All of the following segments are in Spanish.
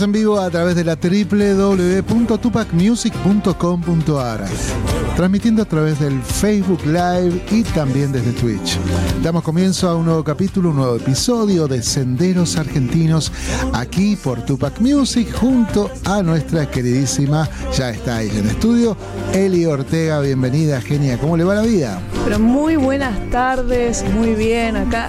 En vivo a través de la www.tupacmusic.com.ar, transmitiendo a través del Facebook Live y también desde Twitch. Damos comienzo a un nuevo capítulo, un nuevo episodio de Senderos Argentinos aquí por Tupac Music junto a nuestra queridísima, ya está ahí en el estudio, Eli Ortega. Bienvenida, genia. ¿Cómo le va la vida? Muy buenas tardes, muy bien acá.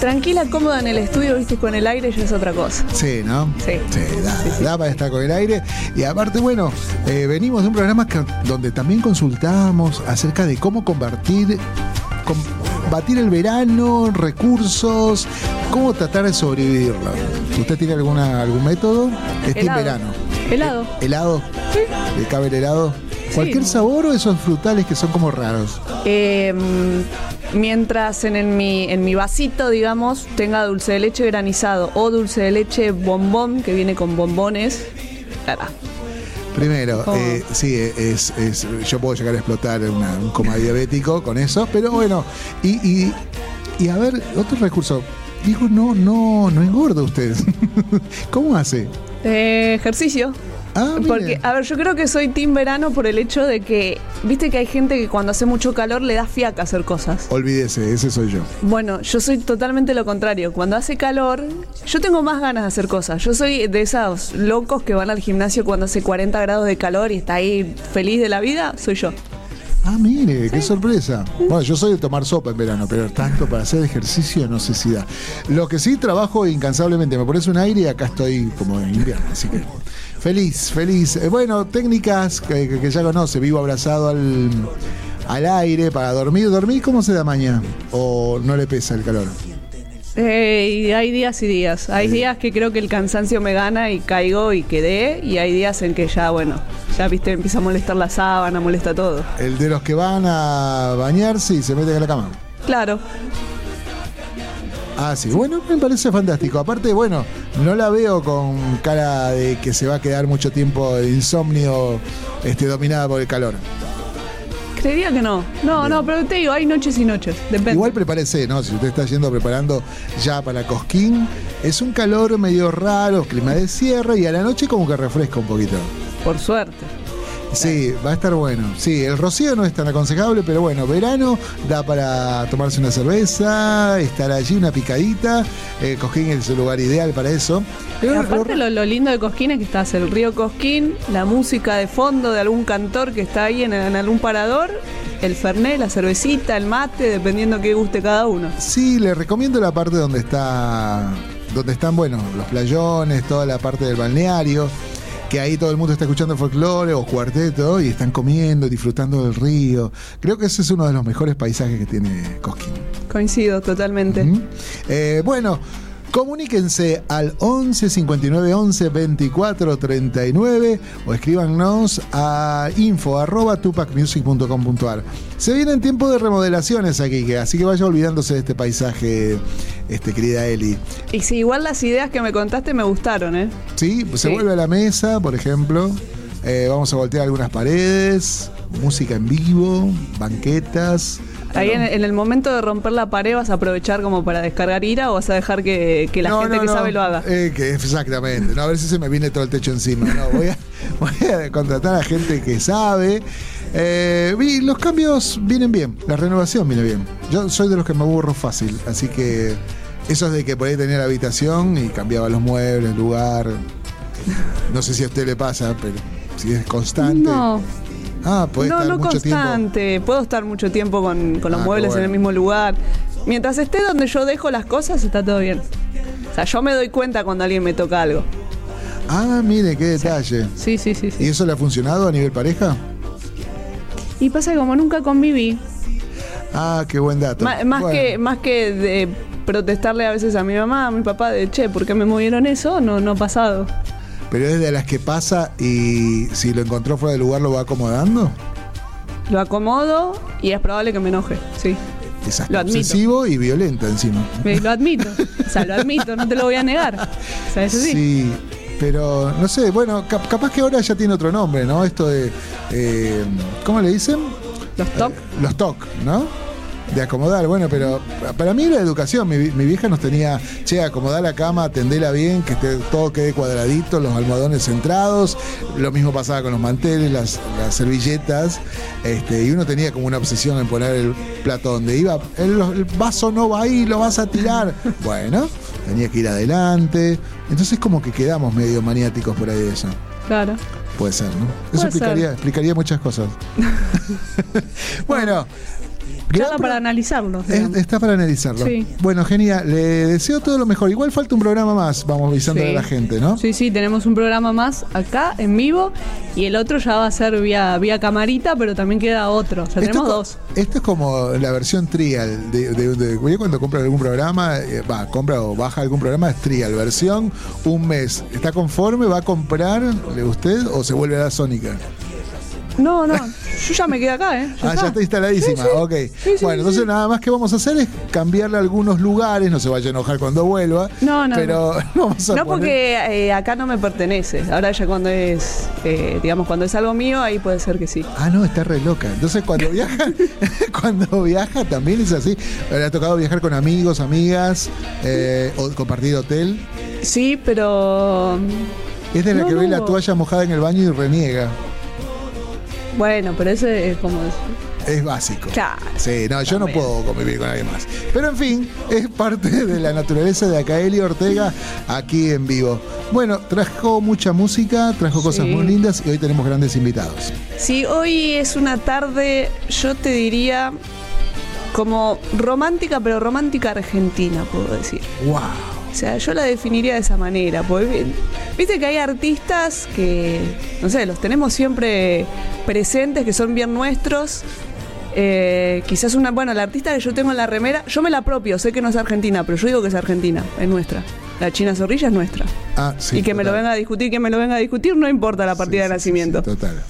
Tranquila, cómoda en el estudio, viste, con el aire ya es otra cosa. Sí, ¿no? Sí. Sí, da, da para estar con el aire. Y aparte, bueno, eh, venimos de un programa que- donde también consultábamos acerca de cómo combatir, combatir el verano, recursos, cómo tratar de sobrevivirlo. ¿Usted tiene alguna, algún método? Es team Helado. verano. Helado. Eh, ¿Helado? ¿Le cabe el helado? ¿Cualquier sabor o esos frutales que son como raros? Eh, mientras en, en mi, en mi vasito, digamos, tenga dulce de leche granizado o dulce de leche bombón, que viene con bombones. Claro. Primero, eh, sí, es, es- yo puedo llegar a explotar una- un coma diabético con eso, pero bueno, y, y, y a ver, otro recurso. Digo, no, no, no engorda usted. ¿Cómo hace? Eh, ejercicio. Ah. Porque, a ver, yo creo que soy team verano por el hecho de que, viste que hay gente que cuando hace mucho calor le da fiaca hacer cosas. Olvídese, ese soy yo. Bueno, yo soy totalmente lo contrario. Cuando hace calor, yo tengo más ganas de hacer cosas. Yo soy de esos locos que van al gimnasio cuando hace 40 grados de calor y está ahí feliz de la vida. Soy yo. Ah, mire, qué sorpresa. Bueno, yo soy de tomar sopa en verano, pero tanto para hacer ejercicio no sé si da. Lo que sí trabajo incansablemente, me pones un aire y acá estoy como en invierno, así que feliz, feliz. Eh, bueno, técnicas que, ya conoce, vivo abrazado al, al aire para dormir. ¿Dormir cómo se da mañana? ¿O no le pesa el calor? Eh, y hay días y días. Hay días que creo que el cansancio me gana y caigo y quedé. Y hay días en que ya, bueno, ya viste, empieza a molestar la sábana, molesta todo. El de los que van a bañarse y se meten a la cama. Claro. Ah, sí. Bueno, me parece fantástico. Aparte, bueno, no la veo con cara de que se va a quedar mucho tiempo de insomnio este, dominada por el calor. Creería que no. No, no, pero te digo, hay noches y noches. Depende. Igual prepárese, ¿no? Si usted está yendo preparando ya para Cosquín, es un calor medio raro, clima de sierra y a la noche como que refresca un poquito. Por suerte. Sí, va a estar bueno. Sí, el rocío no es tan aconsejable, pero bueno, verano da para tomarse una cerveza, estar allí, una picadita. Eh, Cosquín es el lugar ideal para eso. Pero Aparte lo, lo lindo de Cosquín es que estás el río Cosquín, la música de fondo de algún cantor que está ahí en, en algún parador, el fernet, la cervecita, el mate, dependiendo qué guste cada uno. Sí, le recomiendo la parte donde está, donde están, bueno, los playones, toda la parte del balneario, que ahí todo el mundo está escuchando folclore o cuarteto y están comiendo, disfrutando del río. Creo que ese es uno de los mejores paisajes que tiene Cosquín. Coincido totalmente. Eh, bueno, comuníquense al 11 59 11 24 39 o escríbanos a info arroba tupacmusic.com.ar. Se vienen tiempo de remodelaciones aquí, que- así que vaya olvidándose de este paisaje, este, querida Eli. Y si igual las ideas que me contaste me gustaron, ¿eh? ¿Sí? Se Sí. vuelve a la mesa, por ejemplo. Eh, vamos a voltear algunas paredes, música en vivo, banquetas. Ahí en, en el momento de romper la pared vas a aprovechar como para descargar ira o vas a dejar que, que la No, gente no, que no. sabe lo haga. Eh, que exactamente. No, a ver si se me viene todo el techo encima. No, voy a, voy a contratar a gente que sabe. Eh, y los cambios vienen bien. La renovación viene bien. Yo soy de los que me aburro fácil. Así que eso es de que por ahí tenía la habitación y cambiaba los muebles, el lugar. No sé si a usted le pasa, pero si es constante. No, Ah, puede no, estar no mucho tiempo. constante. Puedo estar mucho tiempo con, con los Ah, muebles bueno. en el mismo lugar. Mientras esté donde yo dejo las cosas, está todo bien. O sea, yo me doy cuenta cuando alguien me toca algo. Ah, mire, qué detalle. Sí, sí, sí, ¿Y eso le ha funcionado a nivel pareja? Y pasa que como nunca conviví, Ah, qué buen dato. más, Bueno. que, más que de protestarle a veces a mi mamá, a mi papá, de che, ¿por qué me movieron eso? No, no ha pasado. Pero es de las que pasa y si lo encontró fuera de lugar lo va acomodando. Lo acomodo y es probable que me enoje, sí. Es Lo admito. obsesivo y violenta encima. Me- Lo admito. O sea, lo admito, no te lo voy a negar. O sea, eso sí. Sí, pero no sé, bueno, cap- capaz que ahora ya tiene otro nombre, ¿no? Esto de. eh, ¿Cómo le dicen? Los TOC. Los TOC, ¿no? De acomodar. Bueno, pero para mí la educación, mi, mi vieja nos tenía, che, acomodar la cama, tendela bien, que todo quede cuadradito, los almohadones centrados. Lo mismo pasaba con los manteles, las, las servilletas. Este, y uno tenía como una obsesión en poner el plato donde iba. El, el vaso no va ahí, lo vas a tirar. Bueno, tenía que ir adelante. Entonces como que quedamos medio maniáticos por ahí de eso. Claro. Puede ser, ¿no? Eso explicaría, explicaría muchas cosas. bueno. Pro- para analizarlo. es- está para analizarlo. Sí. Bueno, genial. Le deseo todo lo mejor. Igual falta un programa más, vamos avisando Sí. a la gente, ¿no? Sí, sí, tenemos un programa más acá en vivo y el otro ya va a ser vía, vía camarita, pero también queda otro. O sea, tenemos es dos. esto es como la versión trial de, de, de- yo cuando compra algún programa, eh, va, compra o baja algún programa, es trial, versión un mes. ¿Está conforme? ¿Va a comprar ¿le usted o se vuelve a la Sónica? No, no, yo ya me quedé acá, ¿eh? ah, ya está instaladísima. Sí, sí. Ok. Sí, bueno, entonces nada más que vamos a hacer es cambiarle algunos lugares, no se vaya a enojar cuando vuelva. No, no, Pero vamos a No poner- porque eh, acá no me pertenece. Ahora ya cuando es, eh, digamos, cuando es algo mío, ahí puede ser que sí. Ah, no, está re loca. Entonces cuando viaja, cuando viaja también es así. Le ha tocado viajar con amigos, amigas, eh, o compartir hotel. Sí, pero Es de la No, que ve no. la toalla mojada en el baño y reniega. Bueno, pero ese es como Es básico. Claro. Sí, no, yo no puedo convivir con alguien más. Pero en fin, es parte de la naturaleza de Acaeli Ortega aquí en vivo. Bueno, trajo mucha música, trajo cosas Sí. muy lindas y hoy tenemos grandes invitados. Sí, hoy es una tarde, yo te diría, como romántica, pero romántica argentina, puedo decir. ¡Wow! O sea, yo la definiría de esa manera. Porque vi- viste que hay artistas que, no sé, los tenemos siempre presentes, que son bien nuestros. Eh, quizás una, bueno, la artista que yo tengo en la remera, yo me la apropio, sé que no es argentina, pero yo digo que es argentina, es nuestra. La China Zorrilla es nuestra. Ah, sí. y que me lo venga a discutir, que me lo venga a discutir, no importa la partida Sí, de sí, nacimiento. total.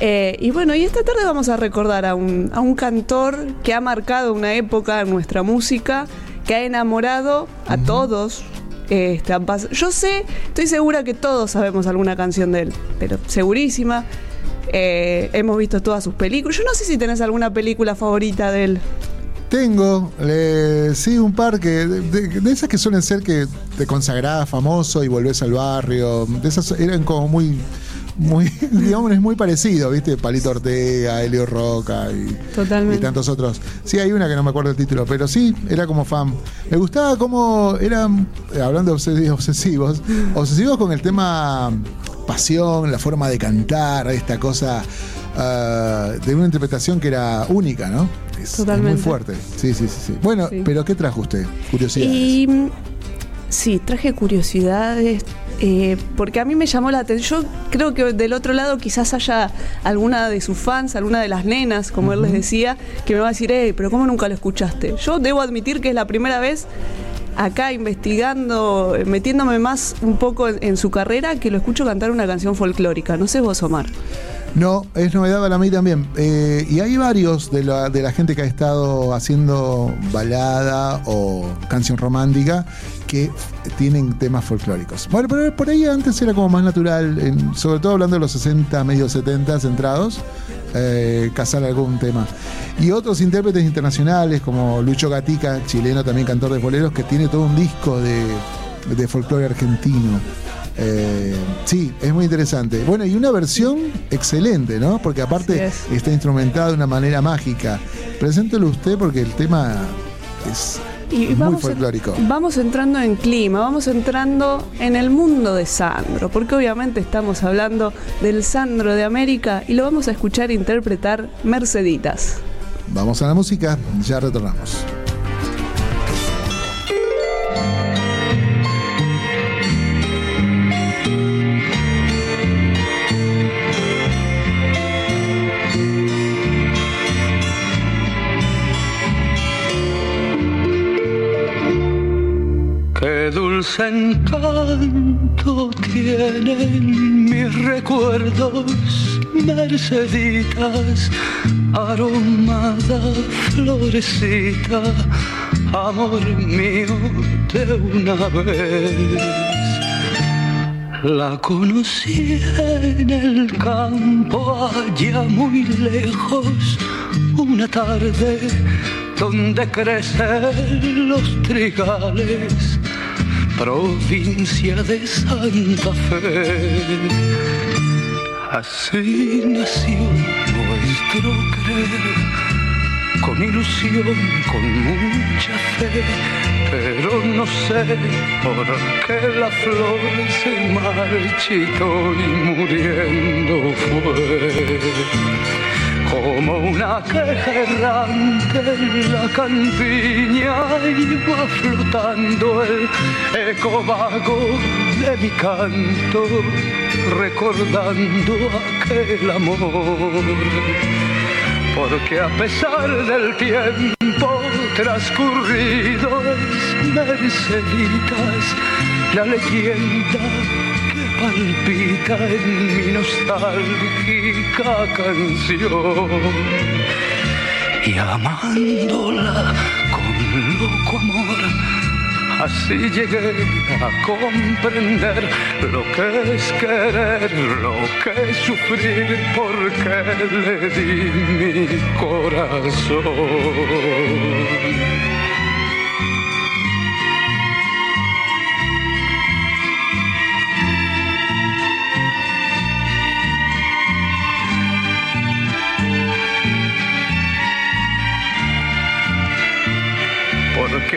Eh, y bueno, y esta tarde vamos a recordar a un, a un cantor que ha marcado una época en nuestra música, que ha enamorado a todos. Pas- yo sé, estoy segura que todos sabemos alguna canción de él, pero segurísima. Eh, hemos visto todas sus películas. Yo no sé si tenés alguna película favorita de él. Tengo, eh, sí, un par que, de esas que suelen ser que te consagrás famoso y volvés al barrio. De esas eran como muy, muy, digamos, es muy parecido, ¿viste? Palito Ortega, Helio Roca y, y tantos otros. Sí, hay una que no me acuerdo el título, pero sí, era como fan. Me gustaba cómo eran, eh, hablando de obses- obsesivos, obsesivos con el tema pasión, la forma de cantar, esta cosa ah, de una interpretación que era única, ¿no? Es, muy fuerte. Sí, sí, sí, sí. Bueno, Sí. pero ¿qué trajo usted? Curiosidades. Y sí, traje curiosidades. eh, porque a mí me llamó la atención. Yo creo que del otro lado quizás haya alguna de sus fans, alguna de las nenas, como él les decía, que me va a decir, hey, pero ¿cómo nunca lo escuchaste? Yo debo admitir que es la primera vez acá investigando, eh, metiéndome más un poco en, en su carrera, que lo escucho cantar una canción folclórica. No sé vos, Omar. No, es novedad para mí también. Eh, y hay varios de la, de la gente que ha estado haciendo balada o canción romántica que tienen temas folclóricos. Bueno, pero por ahí antes era como más natural, en- sobre todo hablando de los 60, medio 70 centrados, eh, cazar algún tema. Y otros intérpretes internacionales como Lucho Gatica, chileno también cantor de boleros, que tiene todo un disco de, de folclore argentino. Eh, sí, es muy interesante. Bueno, y una versión excelente, ¿no? Porque aparte está instrumentada de una manera mágica. Preséntelo usted porque el tema es Y muy vamos, folclórico. vamos entrando en clima, vamos entrando en el mundo de Sandro, porque obviamente estamos hablando del Sandro de América y lo vamos a escuchar interpretar Merceditas. Vamos a la música, ya retornamos. Dulce encanto tienen mis recuerdos, Merceditas, aromada florecita, amor mío de una vez. La conocí en el campo allá muy lejos, una tarde donde crecen los trigales, provincia de Santa Fe. Así nació nuestro creer, con ilusión, con mucha fe, pero no sé por qué la flor se marchitó y muriendo fue como una queja errante en la campiña iba flotando el eco vago de mi canto, recordando aquel amor. Porque a pesar del tiempo transcurrido es Merceditas la leyenda palpita en mi nostálgica canción y amándola con loco amor. Así llegué a comprender lo que es querer, lo que es sufrir, porque le di mi corazón.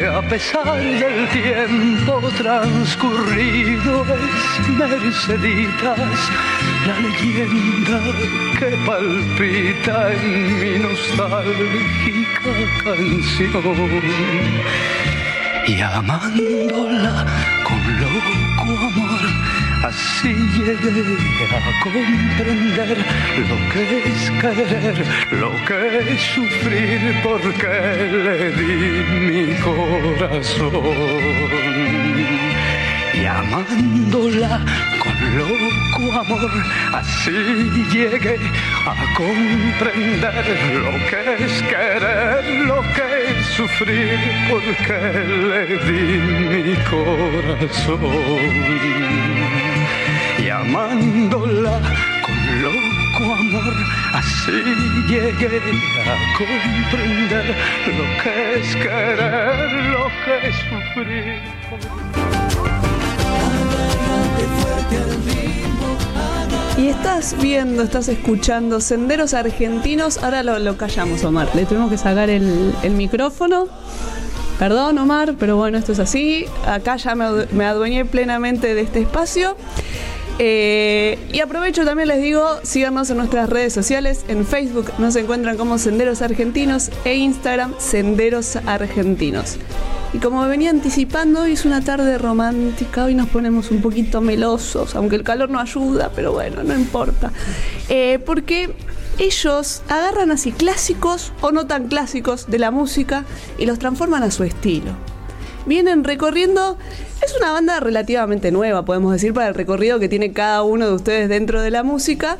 A pesar del tiempo transcurrido es Merceditas, la leyenda que palpita en mi nostálgica canción. Y amándola así llegué a comprender lo que es querer, lo que es sufrir, porque le di mi corazón. Y amándola con loco amor, así llegué a comprender lo que es querer, lo que es sufrir, porque le di mi corazón amándola con loco amor, así llegué a comprender lo que es querer, lo que es sufrir. Y estás viendo, estás escuchando Senderos Argentinos. Ahora lo, callamos, Omar. Le tuvimos que sacar el, micrófono. Perdón, Omar, pero bueno, esto es así. Acá ya me, me adueñé plenamente de este espacio. Eh, y aprovecho también les digo, síganos en nuestras redes sociales. En Facebook nos encuentran como Senderos Argentinos e Instagram Senderos Argentinos. Y como venía anticipando, hoy es una tarde romántica, hoy nos ponemos un poquito melosos, aunque el calor no ayuda, pero bueno, no importa. Eh, porque ellos agarran así clásicos o no tan clásicos de la música y los transforman a su estilo. Vienen recorriendo es una banda relativamente nueva, podemos decir, para el recorrido que tiene cada uno de ustedes dentro de la música,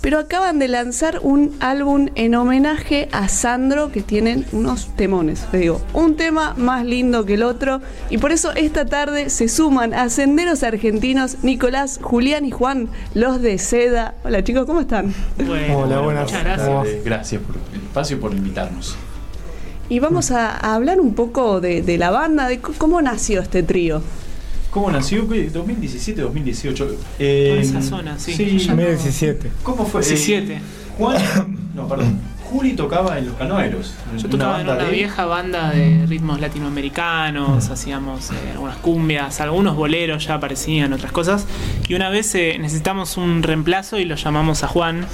pero acaban de lanzar un álbum en homenaje a Sandro que tienen unos temones, les digo, un tema más lindo que el otro y por eso esta tarde se suman a Senderos Argentinos Nicolás, Julián y Juan, los de Seda. Hola chicos, ¿cómo están? Hola, buenas. Muchas gracias. Gracias por el espacio y por invitarnos. Y vamos a, hablar un poco de, la banda, de cómo nació este trío. ¿Cómo nació? ¿2017, 2018? Eh, Por esa zona, sí. sí 2017. ¿Cómo fue? 17. Eh, Juan, no, perdón. Juli tocaba en Los Canoeros. Yo tocaba en una vieja banda de ritmos latinoamericanos, hacíamos eh, algunas cumbias, algunos boleros ya aparecían, otras cosas. Y una vez eh, necesitamos un reemplazo y lo llamamos a Juan.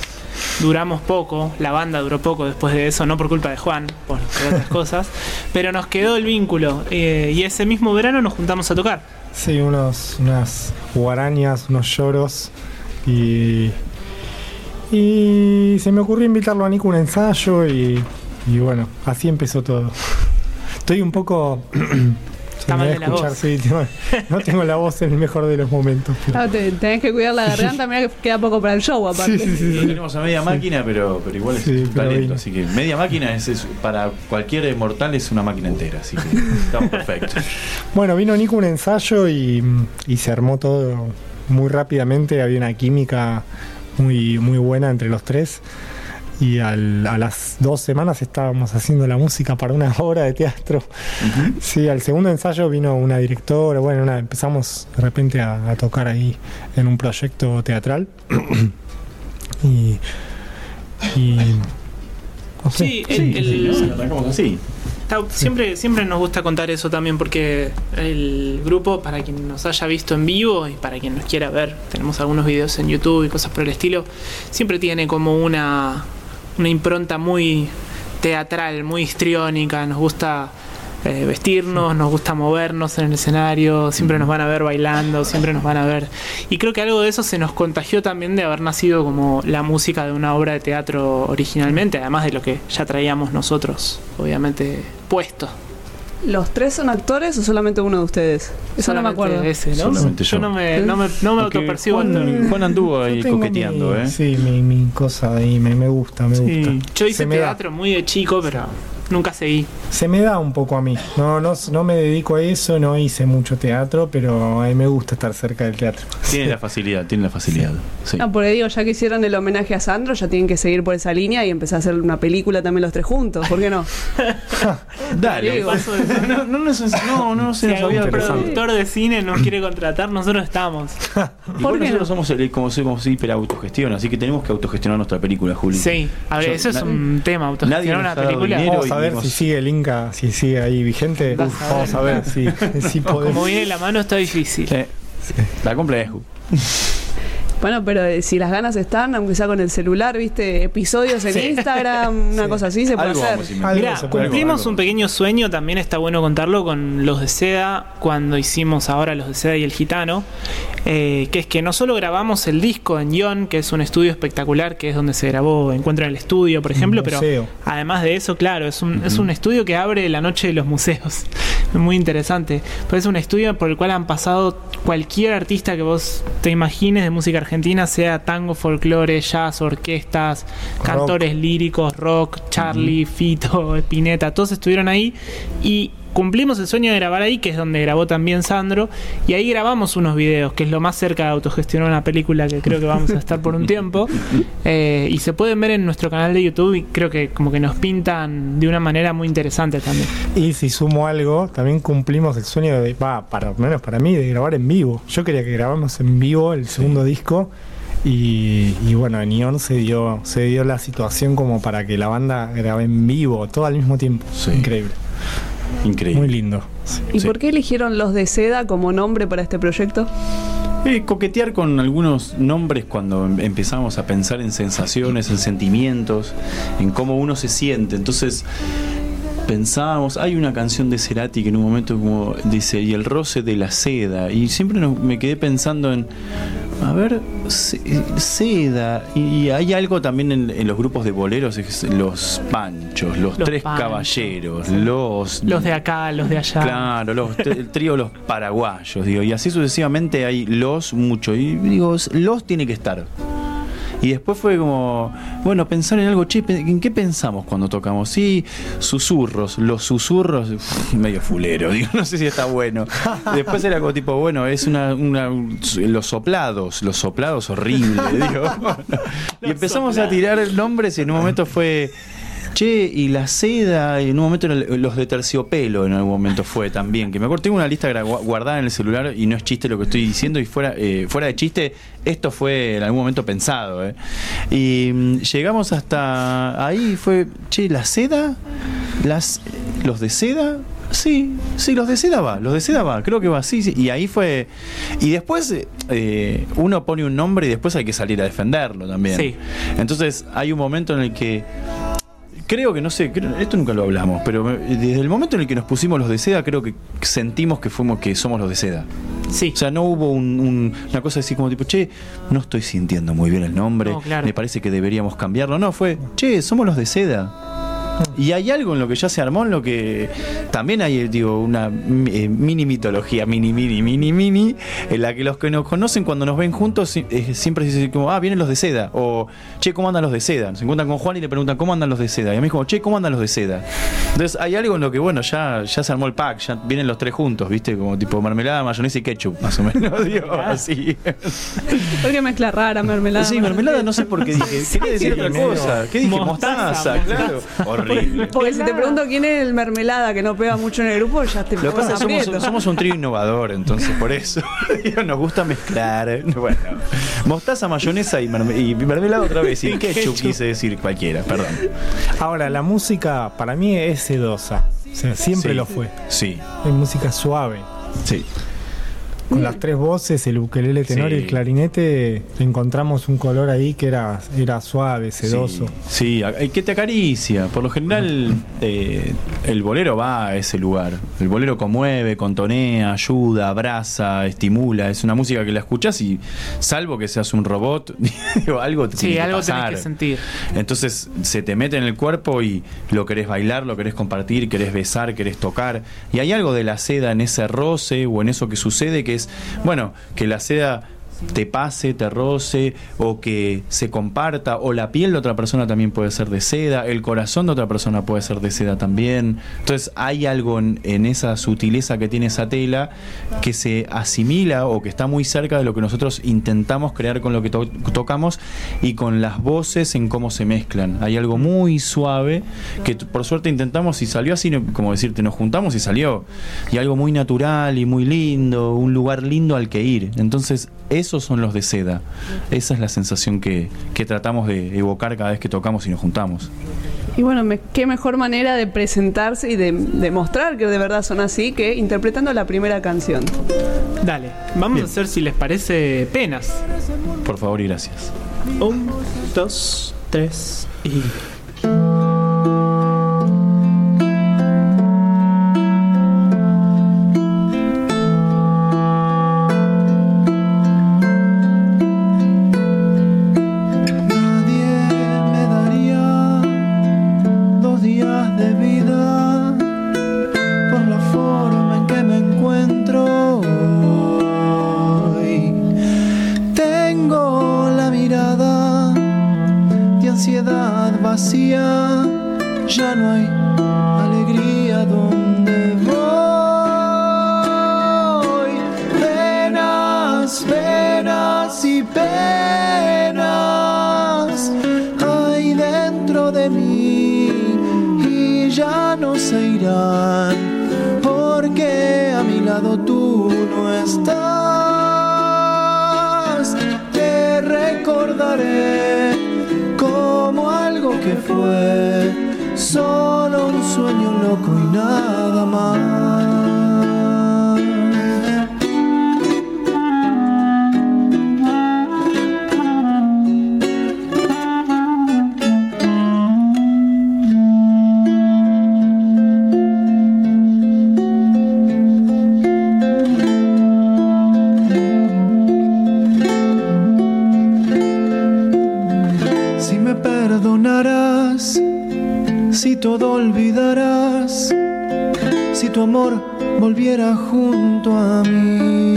Duramos poco, la banda duró poco después de eso, no por culpa de Juan, por, otras cosas, pero nos quedó el vínculo eh, y ese mismo verano nos juntamos a tocar. Sí, unos, unas guarañas, unos lloros y y se me ocurrió invitarlo a Nico a un ensayo y, bueno, así empezó todo. Estoy un poco... Está mal de la voz. Sí, no tengo la voz en el mejor de los momentos. Pero... tenés que cuidar la garganta, mira que queda poco para el show aparte. Sí, sí, sí, tenemos a media máquina, pero, pero igual es un talento. Así que media máquina es, para cualquier mortal es una máquina entera, así que estamos perfectos. Bueno, vino Nico un ensayo y, y se armó todo muy rápidamente, había una química muy, muy buena entre los tres. Y a las dos semanas estábamos haciendo la música para una obra de teatro. Sí, al segundo ensayo vino una directora, bueno, empezamos de repente a, tocar ahí en un proyecto teatral. y, sí, así. Siempre, siempre nos gusta contar eso también porque el grupo, para quien nos haya visto en vivo y para quien nos quiera ver, tenemos algunos videos en YouTube y cosas por el estilo, siempre tiene como una, una impronta muy teatral, muy histriónica, nos gusta eh, vestirnos, nos gusta movernos en el escenario, siempre nos van a ver bailando, siempre nos van a ver. Y creo que algo de eso se nos contagió también de haber nacido como la música de una obra de teatro originalmente, además de lo que ya traíamos nosotros, obviamente, puesto. ¿Los tres son actores o solamente uno de ustedes? Eso no me acuerdo. Ese, ¿no? yo. no me, no me, no me autopercibo Juan, Juan anduvo ahí coqueteando, ¿eh? Sí, mi, mi cosa ahí, me, me gusta, me gusta. Yo hice teatro muy de chico, pero nunca seguí. Se me da un poco a mí. No, no, no me dedico a eso, no hice mucho teatro, pero a mí me gusta estar cerca del teatro. Tiene la facilidad, tiene la facilidad. Sí. No, porque digo, ya que hicieron el homenaje a Sandro, ya tienen que seguir por esa línea y empezar a hacer una película también los tres juntos. ¿Por qué no? Dale. no, no, no, no, se si el productor de cine nos quiere contratar, nosotros estamos. ¿Por qué nosotros somos el, como somos hiper autogestión, así que tenemos que autogestionar nuestra película, Juli. Sí, a ver, eso es un tema, autogestionar una película ver si sigue el Inca, si sigue ahí vigente. vamos a ver si, si podemos. Como viene la mano está difícil. Sí. Está complejo. Bueno, pero eh, si las ganas están, aunque sea con el celular, viste, episodios en Instagram, una cosa así, se puede hacer. Mira, cumplimos un pequeño sueño, también está bueno contarlo con los de Seda, cuando hicimos ahora los de Seda y el Gitano, eh, que es que no solo grabamos el disco en Ion, que es un estudio espectacular, que es donde se grabó Encuentro en el Estudio, por ejemplo, pero además de eso, claro, es un, es un estudio que abre la noche de los museos. Muy interesante. Pues es un estudio por el cual han pasado cualquier artista que vos te imagines de música argentina Argentina, sea tango, folclore, jazz, orquestas, cantores líricos, rock, Charlie, Fito, Spinetta, todos estuvieron ahí y cumplimos el sueño de grabar ahí, que es donde grabó también Sandro, y ahí grabamos unos videos, que es lo más cerca de autogestionar una película que creo que vamos a estar por un tiempo, eh, y se pueden ver en nuestro canal de YouTube y creo que como que nos pintan de una manera muy interesante también. Y si sumo algo, también cumplimos el sueño de, va, para menos para mí, de grabar en vivo. Yo quería que grabamos en vivo el segundo disco. Y, bueno, en Ion se dio, se dio la situación como para que la banda grabe en vivo, todo al mismo tiempo. Increíble. Increíble. Muy lindo. ¿Y por qué eligieron los de seda como nombre para este proyecto? Eh, coquetear con algunos nombres cuando em, empezamos a pensar en sensaciones, en sentimientos, en cómo uno se siente. Entonces pensábamos, hay una canción de Cerati que en un momento como dice, y el roce de la seda, y siempre me quedé pensando en, a ver, seda, y hay algo también en, los grupos de boleros, los panchos, los, tres caballeros, los... Los de acá, los de allá. Claro, los, el trío los paraguayos, digo, y así sucesivamente hay los mucho, y digo, los tiene que estar. Y después fue como, bueno, pensar en algo, che, ¿en qué pensamos cuando tocamos? Sí, susurros, los susurros, medio fulero, digo, no sé si está bueno. Después era como tipo, bueno, es una, una los soplados, los soplados horribles, digo. y empezamos a tirar nombres y en un momento fue Che, y la seda, en un momento los de terciopelo en algún momento fue también. Que me acuerdo, tengo una lista guardada en el celular y no es chiste lo que estoy diciendo. Y fuera, eh, fuera de chiste, esto fue en algún momento pensado. Eh. Y mm, llegamos hasta ahí, fue, che, la seda, las, los de seda, Sí, sí, los de seda va, los de seda va, creo que va, sí, sí. Y ahí fue. Y después eh, uno pone un nombre y después hay que salir a defenderlo también. Sí. Entonces hay un momento en el que creo que no sé, esto nunca lo hablamos, pero desde el momento en el que nos pusimos los de seda, creo que sentimos que fuimos que somos los de seda. Sí. O sea, no hubo una cosa así como tipo, che, no estoy sintiendo muy bien el nombre, me parece que deberíamos cambiarlo. No, fue, che, somos los de seda. Y hay algo en lo que ya se armó, en lo que también hay, digo, una eh, mini mitología, mini, mini, mini, mini, en la que los que nos conocen cuando nos ven juntos eh, siempre dicen como, ah, vienen los de seda, o che, ¿cómo andan los de seda? Se encuentran con Juan y le preguntan, ¿cómo andan los de seda? Y a mí es como, che, ¿cómo andan los de seda? Entonces hay algo en lo que, bueno, ya, ya se armó el pack, ya vienen los tres juntos, ¿viste? Como tipo mermelada, mayonesa y ketchup, más o menos, digo, así. Porque mezcla rara, mermelada. Sí, mermelada, no sé por qué dije. Quería decir otra cosa. ¿Qué dije? mostaza, Mostaza, claro. Horrible. Porque si te pregunto quién es el mermelada que no pega mucho en el grupo, ya te Lo que pasa es que somos, un trío innovador, entonces por eso nos gusta mezclar. Bueno, mostaza, mayonesa y, merme- y mermelada otra vez. Y ketchup quise decir cualquiera, perdón. Ahora, la música para mí es sedosa. O sea, siempre Sí. lo fue. Sí, Es música suave. sí. Con las tres voces, el ukelele tenor Sí. y el clarinete, encontramos un color ahí que era, era suave, sedoso. Sí, sí, a- que te acaricia. Por lo general, eh, el bolero va a ese lugar. El bolero conmueve, contonea, ayuda, abraza, estimula. Es una música que la escuchas y, salvo que seas un robot, digo, algo te Sí, tiene que algo pasar. tenés que sentir. Entonces se te mete en el cuerpo y lo querés bailar, lo querés compartir, querés besar, querés tocar. Y hay algo de la seda en ese roce o en eso que sucede que es, bueno, que la seda te pase, te roce o que se comparta o la piel de otra persona también puede ser de seda, el corazón de otra persona puede ser de seda también. Entonces hay algo en, esa sutileza que tiene esa tela que se asimila o que está muy cerca de lo que nosotros intentamos crear con lo que to- tocamos y con las voces en cómo se mezclan. Hay algo muy suave que por suerte intentamos y salió así, como decirte, nos juntamos y salió. Y algo muy natural y muy lindo, un lugar lindo al que ir. Entonces, esos son los de seda. Esa es la sensación que, que tratamos de evocar cada vez que tocamos y nos juntamos. Y bueno, me- qué mejor manera de presentarse y de demostrar que de verdad son así que interpretando la primera canción. Dale, vamos Bien. a hacer, si les parece, penas. Por favor y gracias. Un, dos, tres y. perdonarás, si todo olvidarás, si tu amor volviera junto a mí,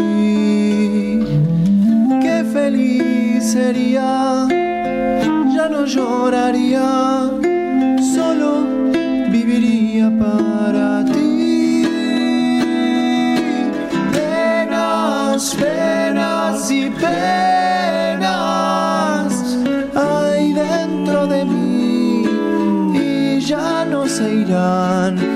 qué feliz sería, ya no lloraría, se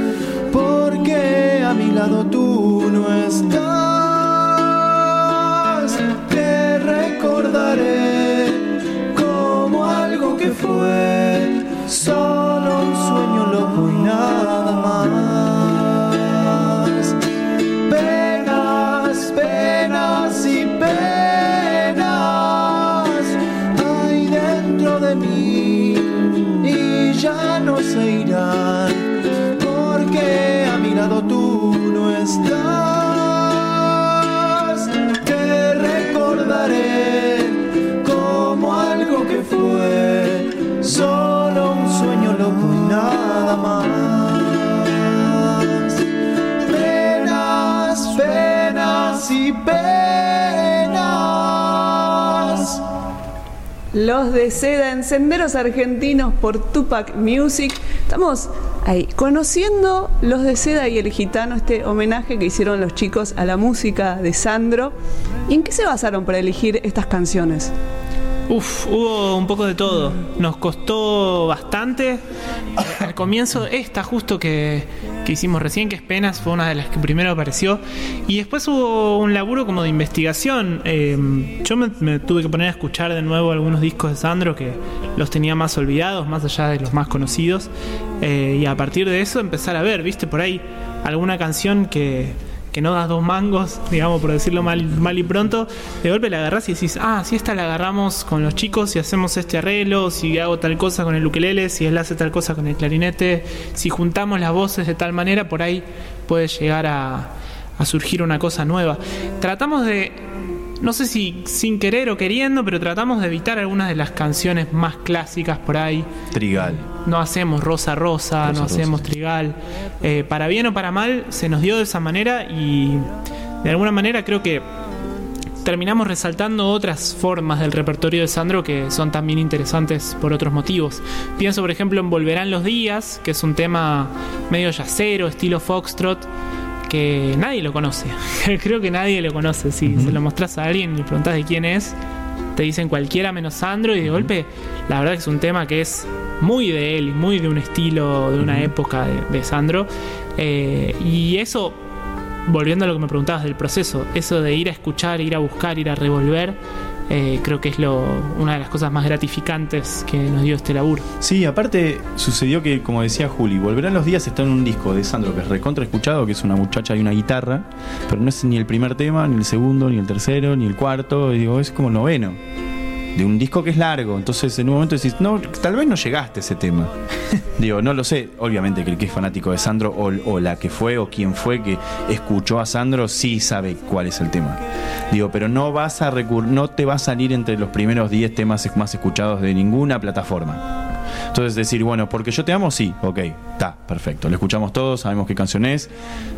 Los de Seda en Senderos Argentinos por Tupac Music. Estamos ahí conociendo Los de Seda y el Gitano, este homenaje que hicieron los chicos a la música de Sandro. ¿Y en qué se basaron para elegir estas canciones? Uf, hubo un poco de todo. Nos costó bastante. Eh, Al comienzo, esta justo que, hicimos recién, que es Penas, fue una de las que primero apareció. Y después hubo un laburo como de investigación. Eh, yo me, me tuve que poner a escuchar de nuevo algunos discos de Sandro que los tenía más olvidados, más allá de los más conocidos. Eh, y a partir de eso empezar a ver, viste, por ahí alguna canción que que no das dos mangos, digamos, por decirlo mal, mal y pronto, de golpe la agarrás y decís, ah, si esta la agarramos con los chicos, si hacemos este arreglo, si hago tal cosa con el ukelele, si él hace tal cosa con el clarinete, si juntamos las voces de tal manera, por ahí puede llegar a, a surgir una cosa nueva. Tratamos de, no sé si sin querer o queriendo, pero tratamos de evitar algunas de las canciones más clásicas por ahí. Trigal. No hacemos Rosa Rosa, no Rosa, hacemos Trigal. Eh, para bien o para mal, se nos dio de esa manera y de alguna manera creo que terminamos resaltando otras formas del repertorio de Sandro que son también interesantes por otros motivos. Pienso, por ejemplo, en Volverán los días, que es un tema medio yacero, estilo foxtrot, que nadie lo conoce. creo que nadie lo conoce. Si se lo mostrás a alguien y le preguntás de quién es, te dicen cualquiera menos Sandro y de golpe la verdad que es un tema que es muy de él, muy de un estilo, de una época de, de Sandro. Eh, y eso, volviendo a lo que me preguntabas del proceso, eso de ir a escuchar, ir a buscar, ir a revolver, eh, creo que es lo, una de las cosas más gratificantes que nos dio este laburo. Sí, aparte sucedió que, como decía Juli, Volverán los días está en un disco de Sandro que es recontra escuchado, que es una muchacha y una guitarra, pero no es ni el primer tema, ni el segundo, ni el tercero, ni el cuarto, digo, es como noveno. De un disco que es largo, entonces en un momento decís, no, tal vez no llegaste a ese tema. Digo, no lo sé, obviamente que el que es fanático de Sandro, o, o la que fue, o quien fue que escuchó a Sandro, sí sabe cuál es el tema. Digo, pero no vas a recur no te va a salir entre los primeros 10 temas más escuchados de ninguna plataforma. Entonces decir, bueno, porque yo te amo, sí, ok, está, perfecto. Lo escuchamos todos, sabemos qué canción es.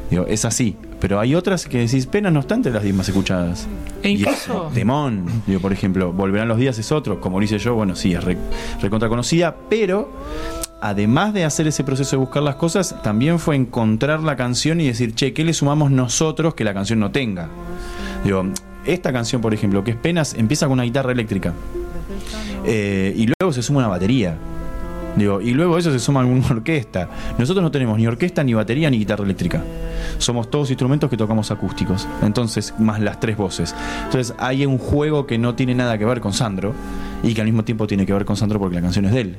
Digo, es así. Pero hay otras que decís, penas no entre las 10 más escuchadas. E es incluso- Temón. Digo, por ejemplo, Volverán los días es otro. Como lo hice yo, bueno, sí, es re- recontra conocida, pero además de hacer ese proceso de buscar las cosas, también fue encontrar la canción y decir, che, ¿qué le sumamos nosotros que la canción no tenga? Digo, esta canción, por ejemplo, que es Penas, empieza con una guitarra eléctrica. Eh, y luego se suma una batería. Digo, y luego eso se suma alguna orquesta. Nosotros no tenemos ni orquesta, ni batería, ni guitarra eléctrica. Somos todos instrumentos que tocamos acústicos. Entonces, más las tres voces. Entonces, hay un juego que no tiene nada que ver con Sandro y que al mismo tiempo tiene que ver con Sandro porque la canción es de él.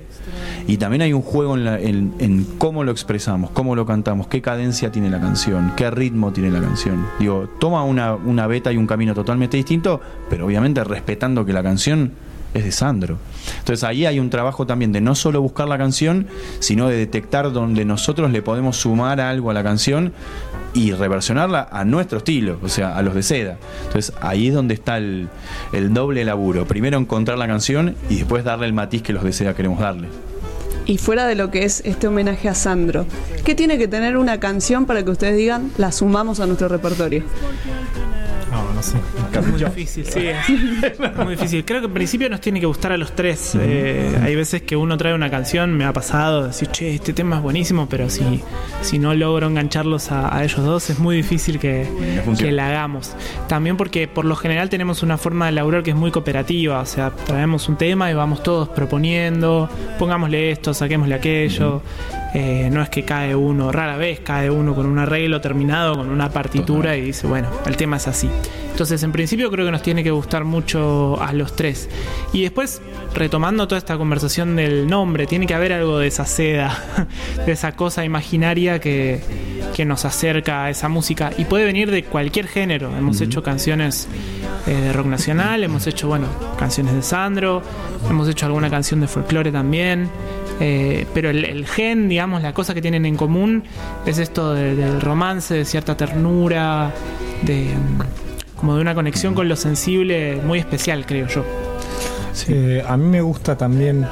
Y también hay un juego en- en cómo lo expresamos, cómo lo cantamos, qué cadencia tiene la canción, qué ritmo tiene la canción. Digo, toma una, una beta y un camino totalmente distinto, pero obviamente respetando que la canción es de Sandro. Entonces ahí hay un trabajo también de no solo buscar la canción, sino de detectar donde nosotros le podemos sumar algo a la canción y reversionarla a nuestro estilo, o sea, a los de seda. Entonces ahí es donde está el, el doble laburo. Primero encontrar la canción y después darle el matiz que los de seda queremos darle. Y fuera de lo que es este homenaje a Sandro, ¿qué tiene que tener una canción para que ustedes digan la sumamos a nuestro repertorio? No, sé. Muy difícil, sí. es Muy difícil. Creo que en principio nos tiene que gustar a los tres. Eh, hay veces que uno trae una canción, me ha pasado, decir, che, este tema es buenísimo, pero si, si no logro engancharlos a, a ellos dos, es muy difícil que, que la hagamos. También porque por lo general tenemos una forma de laburar que es muy cooperativa. O sea, traemos un tema y vamos todos proponiendo, pongámosle esto, saquémosle aquello. Eh, no es que cae uno, rara vez cae uno con un arreglo terminado, con una partitura y dice, bueno, el tema es así. Entonces, en principio creo que nos tiene que gustar mucho a los tres. Y después, retomando toda esta conversación del nombre, tiene que haber algo de esa seda, de esa cosa imaginaria que, que nos acerca a esa música. Y puede venir de cualquier género. Hemos hecho canciones eh, de rock nacional, hemos hecho, bueno, canciones de Sandro, hemos hecho alguna canción de folclore también. Eh, pero el, gen, digamos, la cosa que tienen en común es esto de- del romance, de cierta ternura, de como de una conexión con lo sensible muy especial, creo yo. Eh, a mí me gusta también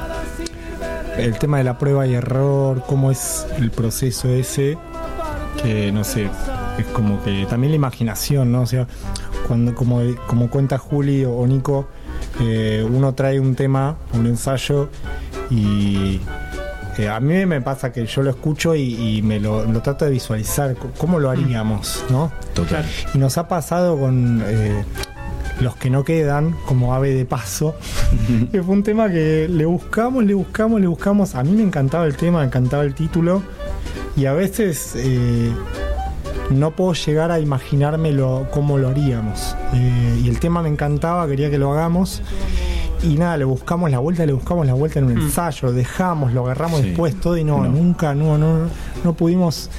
el tema de la prueba y error, cómo es el proceso ese, que no sé, es como que también la imaginación, ¿no? O sea, cuando como, como cuenta Juli o Nico, eh, uno trae un tema, un ensayo y a mí me pasa que yo lo escucho y, y me lo, lo trato de visualizar, cómo lo haríamos, ¿no? Total. Y nos ha pasado con eh, los que no quedan, como ave de paso, que fue un tema que le buscamos, le buscamos, le buscamos. A mí me encantaba el tema, me encantaba el título. Y a veces eh, no puedo llegar a imaginármelo cómo lo haríamos. Eh, y el tema me encantaba, quería que lo hagamos. Y nada, le buscamos la vuelta, le buscamos la vuelta en un ensayo, lo dejamos, lo agarramos Sí. después, todo y no, No. nunca, no, no, no pudimos.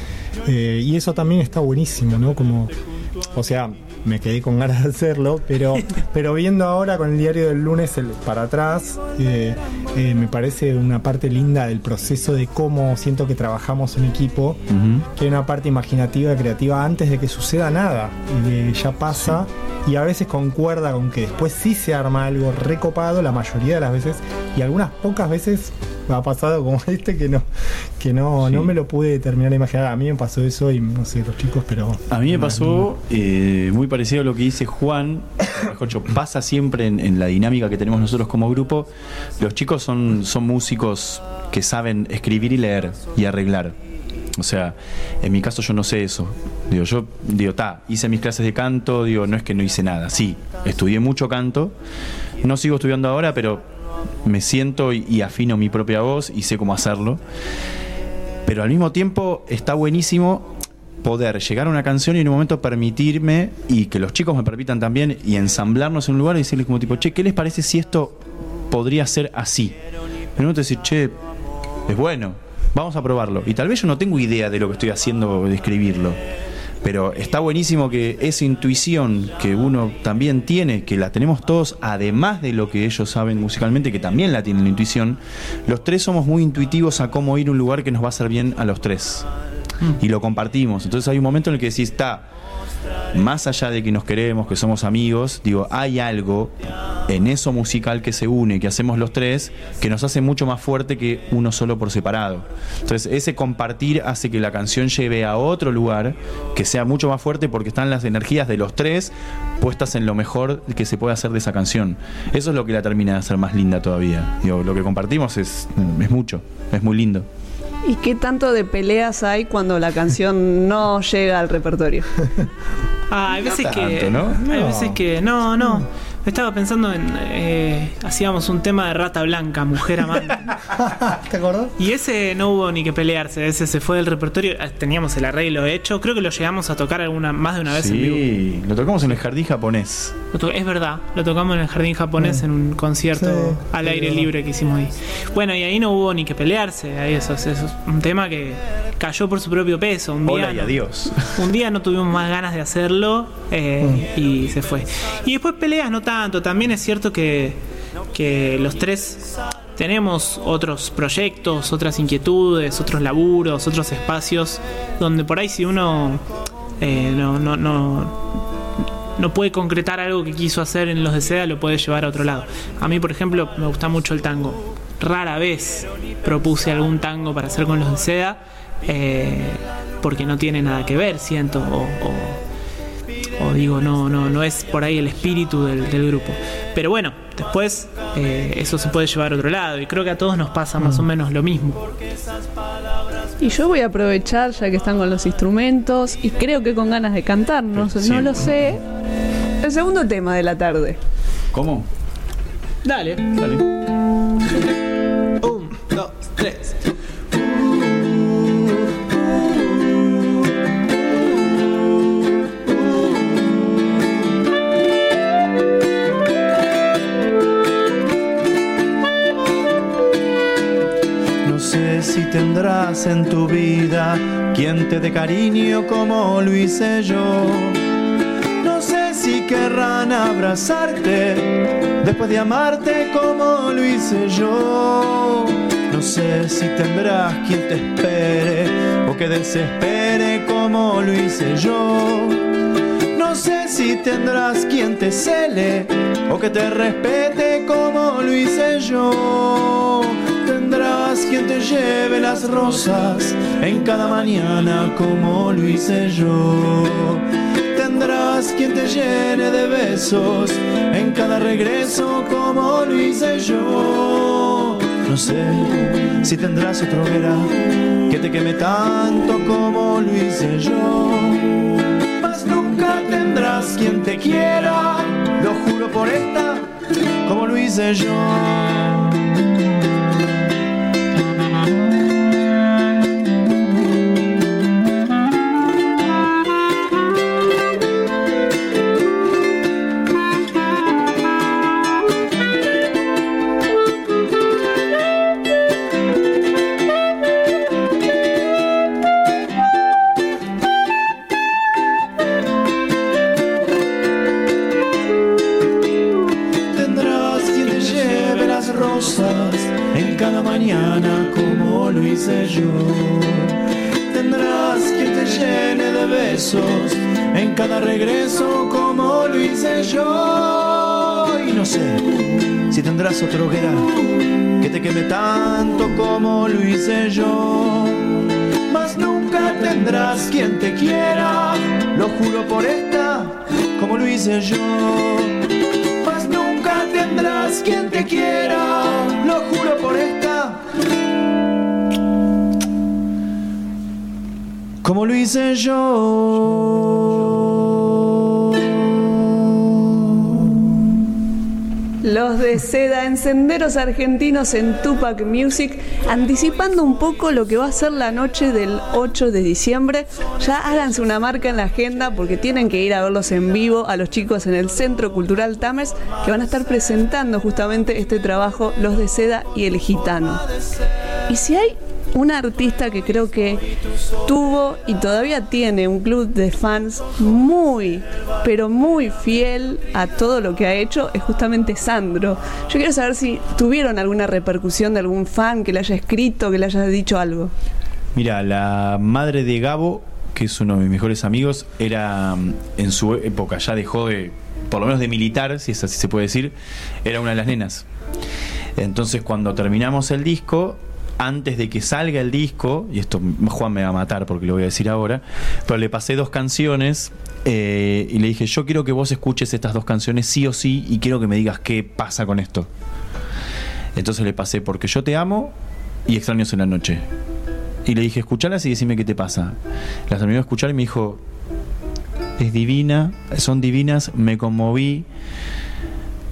eh, y eso también está buenísimo, ¿no? Como, o sea, me quedé con ganas de hacerlo, pero, pero viendo ahora con el diario del lunes el- para atrás, eh, eh, me parece una parte linda del proceso de cómo siento que trabajamos en equipo, que hay una parte imaginativa, creativa antes de que suceda nada, y ya pasa, y a veces concuerda con que después sí se arma algo recopado, la mayoría de las veces, y algunas pocas veces ha pasado como este que no, que no, Sí. no me lo pude terminar de imaginar. A mí me pasó eso y no sé, los chicos, pero. A mí me pasó eh, muy parecido a lo que dice Juan. Pasa siempre en, la dinámica que tenemos nosotros como grupo. Los chicos son, son músicos que saben escribir y leer y arreglar. O sea, en mi caso yo no sé eso. Digo, yo digo, ta, hice mis clases de canto, digo, no es que no hice nada. Sí, estudié mucho canto. No sigo estudiando ahora, pero me siento y afino mi propia voz y sé cómo hacerlo. Pero al mismo tiempo está buenísimo poder llegar a una canción y en un momento permitirme y que los chicos me permitan también y ensamblarnos en un lugar y decirles como tipo, che, ¿qué les parece si esto podría ser así? En un momento decir, che, es bueno, vamos a probarlo. Y tal vez yo no tengo idea de lo que estoy haciendo de escribirlo. Pero está buenísimo que esa intuición que uno también tiene, que la tenemos todos, además de lo que ellos saben musicalmente, que también la tienen la intuición, los tres somos muy intuitivos a cómo ir a un lugar que nos va a hacer bien a los tres. Y lo compartimos. Entonces hay un momento en el que decís, está, más allá de que nos queremos, que somos amigos, digo, hay algo en eso musical que se une, que hacemos los tres, que nos hace mucho más fuerte que uno solo por separado. Entonces, ese compartir hace que la canción lleve a otro lugar, que sea mucho más fuerte porque están las energías de los tres puestas en lo mejor que se puede hacer de esa canción. Eso es lo que la termina de hacer más linda todavía. Digo, lo que compartimos es, es mucho, es muy lindo. ¿Y qué tanto de peleas hay cuando la canción no llega al repertorio? Ah, hay veces que. tanto, ¿no? Hay No. veces que. No, no. Estaba pensando en. eh, hacíamos un tema de rata blanca, mujer amante. ¿Te acordás? Y ese no hubo ni que pelearse, ese se fue del repertorio. Ah, Teníamos el arreglo hecho. Creo que lo llegamos a tocar alguna más de una vez en vivo. Sí, lo tocamos en el jardín japonés. Es verdad, lo tocamos en el jardín japonés Mm. en un concierto Sí, al sí, aire verdad. libre que hicimos ahí. Bueno, y ahí no hubo ni que pelearse. Ahí eso, eso es un tema que cayó por su propio peso. Un día Hola y no- adiós. Un día no tuvimos más ganas de hacerlo eh, y se fue. Y después peleas no tanto. También es cierto que, los tres tenemos otros proyectos, otras inquietudes, otros laburos, otros espacios donde por ahí si uno eh, no, no, no, no puede concretar algo que quiso hacer en los de seda, lo puede llevar a otro lado. A mí, por ejemplo, me gusta mucho el tango. Rara vez propuse algún tango para hacer con los de seda. eh, porque no tiene nada que ver, siento, o digo, no, no, no es por ahí el espíritu del, del grupo. Pero bueno, después eh, eso se puede llevar a otro lado y creo que a todos nos pasa más o menos lo mismo. Y yo voy a aprovechar, ya que están con los instrumentos, y creo que con ganas de cantar, no, sé- no lo sé. El segundo tema de la tarde. ¿Cómo? Dale. Dale. Tendrás en tu vida quien te dé cariño como lo hice yo. No sé si querrán abrazarte después de amarte como lo hice yo. No sé si tendrás quien te espere o que desespere como lo hice yo. No sé si tendrás quien te cele o que te respete como lo hice yo. Tendrás quien te lleve las rosas en cada mañana como lo hice yo. Tendrás quien te llene de besos en cada regreso como lo hice yo. No sé si tendrás otra hoguera que te queme tanto como lo hice yo. Mas nunca tendrás quien te quiera, lo juro por esta, como lo hice yo. Yo. Y no sé si tendrás otra hoguera que te queme tanto como lo hice yo. Mas nunca tendrás quien te quiera, lo juro por esta, como lo hice yo. Mas nunca tendrás quien te quiera, lo juro por esta. Como lo hice yo. De Seda en Senderos Argentinos en Tupac Music, anticipando un poco lo que va a ser la noche del 8 de diciembre. Ya háganse una marca en la agenda porque tienen que ir a verlos en vivo a los chicos en el Centro Cultural Tamers que van a estar presentando justamente este trabajo, Los de Seda y el Gitano. Y si hay un artista que creo que tuvo y todavía tiene un club de fans muy, pero muy fiel a todo lo que ha hecho, es justamente Sandro. Yo quiero saber si tuvieron alguna repercusión de algún fan que le haya escrito, que le haya dicho algo. Mira, la madre de Gabo, que es uno de mis mejores amigos, era mm, en su época, ya dejó de, por lo menos de militar, si es así se puede decir, era una de las nenas. Entonces cuando terminamos el disco, antes de que salga el disco, y esto Juan me va a matar porque lo voy a decir ahora, pero le pasé dos canciones eh, y le dije, yo quiero que vos escuches estas dos canciones sí o sí y quiero que me digas qué pasa con esto. Entonces le pasé Porque yo te amo y Extraños en la noche. Y le dije, escuchalas y decime qué te pasa. Las terminó de escuchar y me dijo, es divina, son divinas, me conmoví,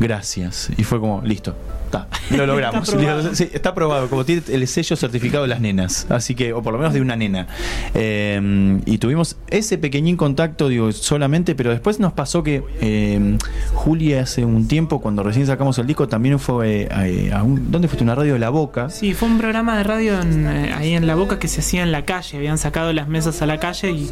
gracias. Y fue como, listo. Está, lo logramos. Está aprobado. Sí, está aprobado, como tiene el sello certificado de las nenas, así que, o por lo menos de una nena. Eh, y tuvimos ese pequeñín contacto, digo, solamente, pero después nos pasó que eh, Juli hace un tiempo, cuando recién sacamos el disco, también fue eh, a un, ¿dónde fuiste? Una radio de La Boca. Sí, fue un programa de radio en, eh, ahí en La Boca que se hacía en la calle. Habían sacado las mesas a la calle y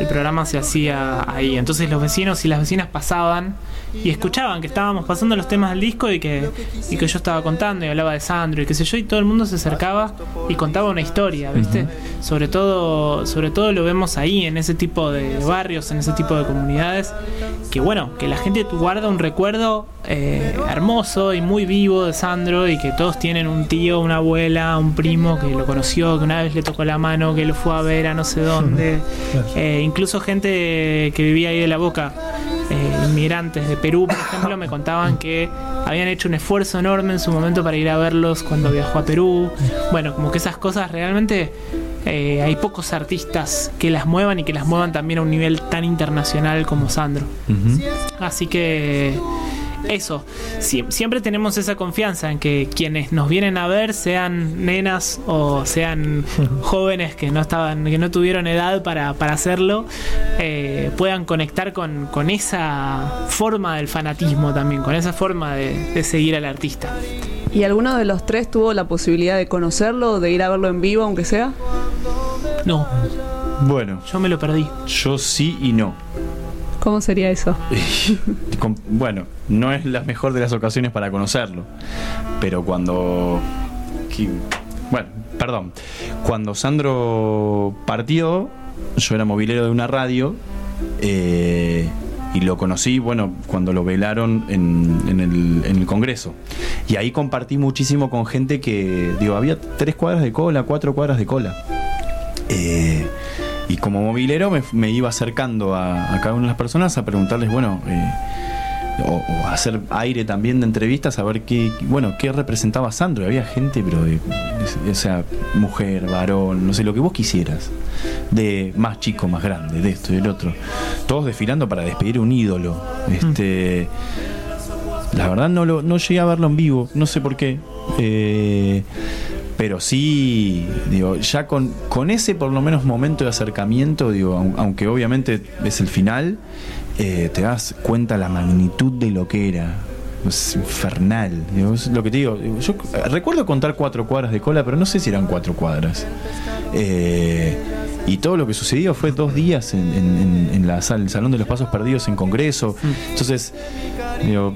el programa se hacía ahí. Entonces los vecinos y las vecinas pasaban y escuchaban que estábamos pasando los temas del disco y que, y que yo estaba contando y hablaba de Sandro y qué sé yo, y todo el mundo se acercaba y contaba una historia, ¿viste? Sobre todo, sobre todo lo vemos ahí, en ese tipo de barrios, en ese tipo de comunidades, que bueno, que la gente guarda un recuerdo eh, hermoso y muy vivo de Sandro y que todos tienen un tío, una abuela, un primo que lo conoció, que una vez le tocó la mano, que lo fue a ver a no sé dónde, Eh, incluso gente que vivía ahí de la boca, eh, inmigrantes de Perú, por ejemplo, me contaban que habían hecho un esfuerzo enorme en su momento para ir a verlos cuando viajó a Perú. Bueno, como que esas cosas realmente eh, hay pocos artistas que las muevan y que las muevan también a un nivel tan internacional como Sandro. Así que eso, Sie- siempre tenemos esa confianza en que quienes nos vienen a ver sean nenas o sean jóvenes que no estaban, que no tuvieron edad para, para hacerlo, eh, puedan conectar con, con esa forma del fanatismo también, con esa forma de, de seguir al artista. ¿Y alguno de los tres tuvo la posibilidad de conocerlo, de ir a verlo en vivo, aunque sea? No, Bueno, yo me lo perdí. yo sí y no. ¿Cómo sería eso? Bueno, no es la mejor de las ocasiones para conocerlo, pero cuando... bueno, perdón. Cuando Sandro partió, yo era movilero de una radio eh, y lo conocí, bueno, cuando lo velaron en, en el, en el Congreso. Y ahí compartí muchísimo con gente que, digo, había tres cuadras de cola, cuatro cuadras de cola. Eh, y como movilero me, iba acercando a, cada una de las personas a preguntarles, bueno, eh, o, o hacer aire también de entrevistas a ver qué, bueno, qué representaba Sandro. Había gente, pero de- o sea, mujer, varón, no sé, lo que vos quisieras. De más chico, más grande, de esto y del otro. Todos desfilando para despedir un ídolo. Este. La verdad no lo no llegué a verlo en vivo, no sé por qué. Eh, pero sí, digo, ya con, con ese por lo menos momento de acercamiento, digo, aun- aunque obviamente es el final, eh, te das cuenta la magnitud de lo que era. Es infernal. digo, lo que te digo. Yo recuerdo contar cuatro cuadras de cola, pero no sé si eran cuatro cuadras. Eh, y todo lo que sucedió fue dos días en, en- en- en la sala, el Salón de los Pasos Perdidos en Congreso. Entonces, digo,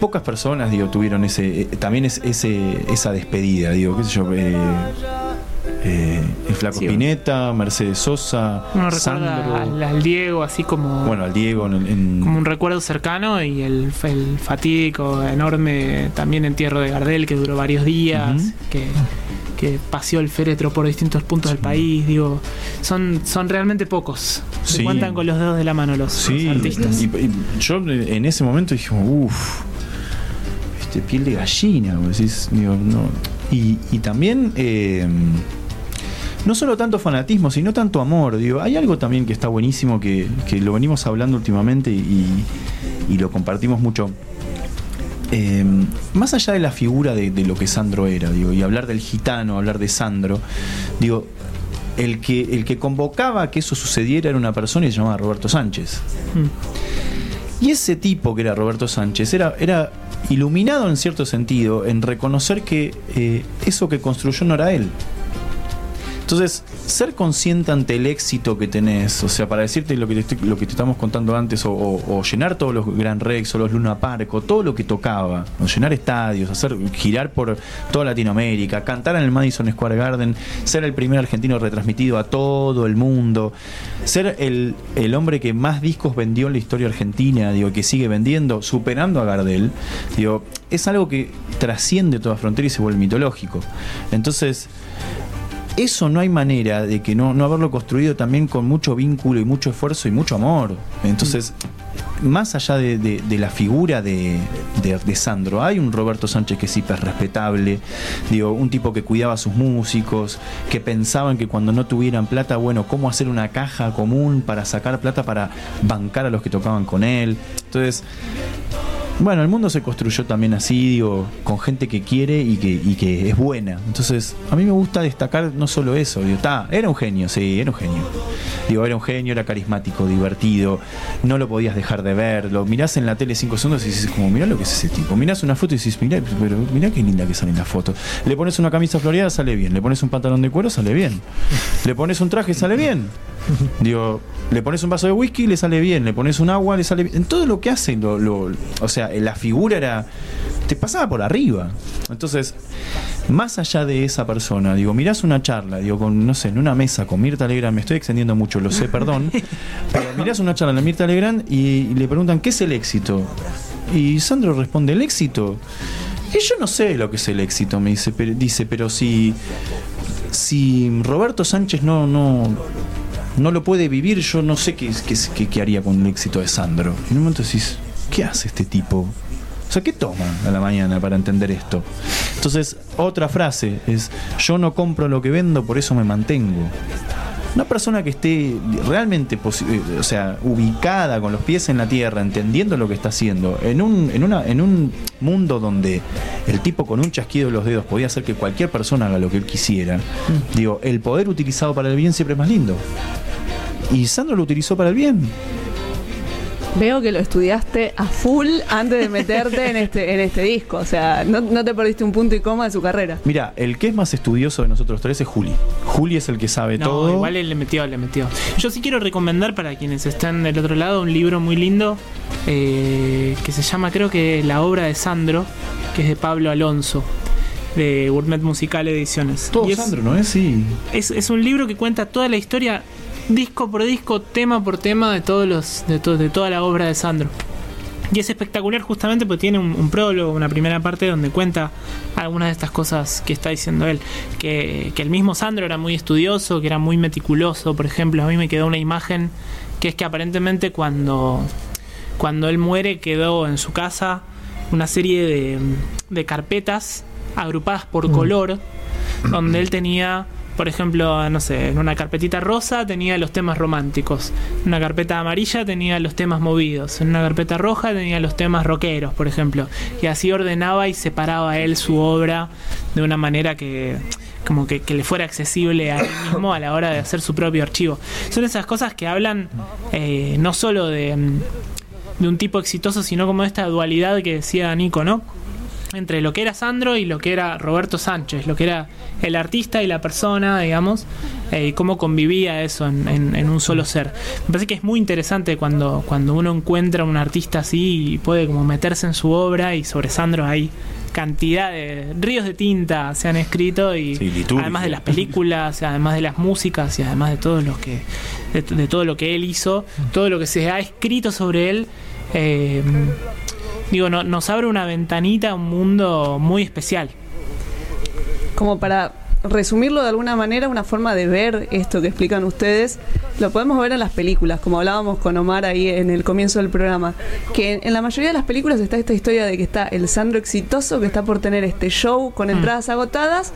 pocas personas digo, tuvieron ese, eh, también es, ese, esa despedida, digo, qué sé yo. eh, eh, el Flaco Sí. Spinetta, Mercedes Sosa, Uno Sandro, recuerda al, al Diego así como, bueno, al Diego en, en- como un recuerdo cercano y el, el fatídico, enorme también entierro de Gardel que duró varios días, que, que paseó el féretro por distintos puntos del país. Digo, son, son realmente pocos. Se Sí. cuentan con los dedos de la mano los, Sí, los artistas. y, y yo en ese momento dije, uff, este piel de gallina, digo, no. Y, y también, eh, no solo tanto fanatismo, sino tanto amor. Digo, hay algo también que está buenísimo, que, que lo venimos hablando últimamente y, y lo compartimos mucho. Eh, más allá de la figura de, de lo que Sandro era, digo, y hablar del gitano, hablar de Sandro, digo, el que, el que convocaba a que eso sucediera era una persona y se llamaba Roberto Sánchez. Mm. Y ese tipo que era Roberto Sánchez era, era iluminado en cierto sentido en reconocer que eh, eso que construyó no era él. Entonces, ser consciente ante el éxito que tenés, o sea, para decirte lo que te, estoy- lo que te estamos contando antes, o, llenar todos los Gran Rex, o los Luna Park, o todo lo que tocaba, llenar estadios, hacer girar por toda Latinoamérica, cantar en el Madison Square Garden, ser el primer argentino retransmitido a todo el mundo, ser el, el hombre que más discos vendió en la historia argentina, digo, que sigue vendiendo, superando a Gardel, digo, es algo que trasciende toda frontera y se vuelve mitológico. Entonces, eso no hay manera de que no, no haberlo construido también con mucho vínculo y mucho esfuerzo y mucho amor. Entonces, más allá de, de- la figura de, de- de Sandro, hay un Roberto Sánchez que es hiper respetable, digo, un tipo que cuidaba a sus músicos, que pensaban que cuando no tuvieran plata, bueno, cómo hacer una caja común para sacar plata para bancar a los que tocaban con él. Entonces, bueno, el mundo se construyó también así, digo, con gente que quiere y que, es buena. Entonces, a mí me gusta destacar no solo eso, digo, ta, era un genio, sí, era un genio. Digo, era un genio, era carismático, divertido, no lo podías dejar de ver. Lo mirás en la tele cinco segundos y dices, como, mirá lo que es ese tipo. Mirás una foto y dices, mirá, pero mirá qué linda que sale en la foto. Le pones una camisa floreada, sale bien. Le pones un pantalón de cuero, sale bien. Le pones un traje, sale bien. Digo, le pones un vaso de whisky, le sale bien. Le pones un agua, le sale bien. En todo lo que hace, lo, lo- o sea, la figura era. Te pasaba por arriba. Entonces, más allá de esa persona, digo, mirás una charla, digo, con, no sé, en una mesa con Mirta Legrand, me estoy extendiendo mucho, lo sé, perdón, pero mirás una charla de Mirta Legrand y, y le preguntan, ¿qué es el éxito? Y Sandro responde, ¿el éxito? Y yo no sé lo que es el éxito, me dice, pero, dice, pero si, si Roberto Sánchez no, no, no lo puede vivir, yo no sé qué, qué, qué- qué haría con el éxito de Sandro. Y en un momento decís, ¿qué hace este tipo? O sea, ¿qué toma a la mañana para entender esto? Entonces, otra frase es, yo no compro lo que vendo, por eso me mantengo. Una persona que esté realmente, eh, o sea, ubicada con los pies en la tierra, entendiendo lo que está haciendo, en un, en una, en un mundo donde el tipo con un chasquido de los dedos podía hacer que cualquier persona haga lo que él quisiera, digo, el poder utilizado para el bien siempre es más lindo. Y Sandro lo utilizó para el bien. Veo que lo estudiaste a full antes de meterte en este, en este disco. O sea, no, no te perdiste un punto y coma de su carrera. Mira, el que es más estudioso de nosotros tres es Juli. Juli es el que sabe No, todo. igual él le metió, le metió. Yo sí quiero recomendar para quienes están del otro lado un libro muy lindo eh, que se llama, creo que La obra de Sandro, que es de Pablo Alonso, de Gourmet Musical Ediciones. Todo Y es, Sandro, ¿no es? Sí. es, es un libro que cuenta toda la historia, disco por disco, tema por tema de todos los, de, to- de toda la obra de Sandro. Y es espectacular justamente porque tiene un, un prólogo, una primera parte donde cuenta algunas de estas cosas que está diciendo él. Que, que el mismo Sandro era muy estudioso, que era muy meticuloso. Por ejemplo, a mí me quedó una imagen que es que aparentemente cuando, cuando él muere quedó en su casa una serie de, de carpetas agrupadas por color, donde él tenía, por ejemplo, no sé, en una carpetita rosa tenía los temas románticos, en una carpeta amarilla tenía los temas movidos, en una carpeta roja tenía los temas rockeros, por ejemplo, y así ordenaba y separaba él su obra de una manera que como que, que le fuera accesible a él mismo a la hora de hacer su propio archivo. Son esas cosas que hablan eh, no solo de, mm, un tipo exitoso, sino como esta dualidad que decía Nico, ¿no? Entre lo que era Sandro y lo que era Roberto Sánchez, lo que era el artista y la persona, digamos, eh, y cómo convivía eso en, en- en un solo ser. Me parece que es muy interesante cuando, cuando uno encuentra un artista así y puede como meterse en su obra y sobre Sandro hay cantidad de ríos de tinta se han escrito y Sí, además de las películas, además de las músicas y además de todo lo que de, de todo lo que él hizo, todo lo que se ha escrito sobre él, eh, digo, no- nos abre una ventanita a un mundo muy especial. como para resumirlo de alguna manera, una forma de ver esto que explican ustedes, lo podemos ver en las películas, como hablábamos con Omar ahí en el comienzo del programa, que en, en la mayoría de las películas está esta historia de que está el Sandro exitoso que está por tener este show con entradas agotadas,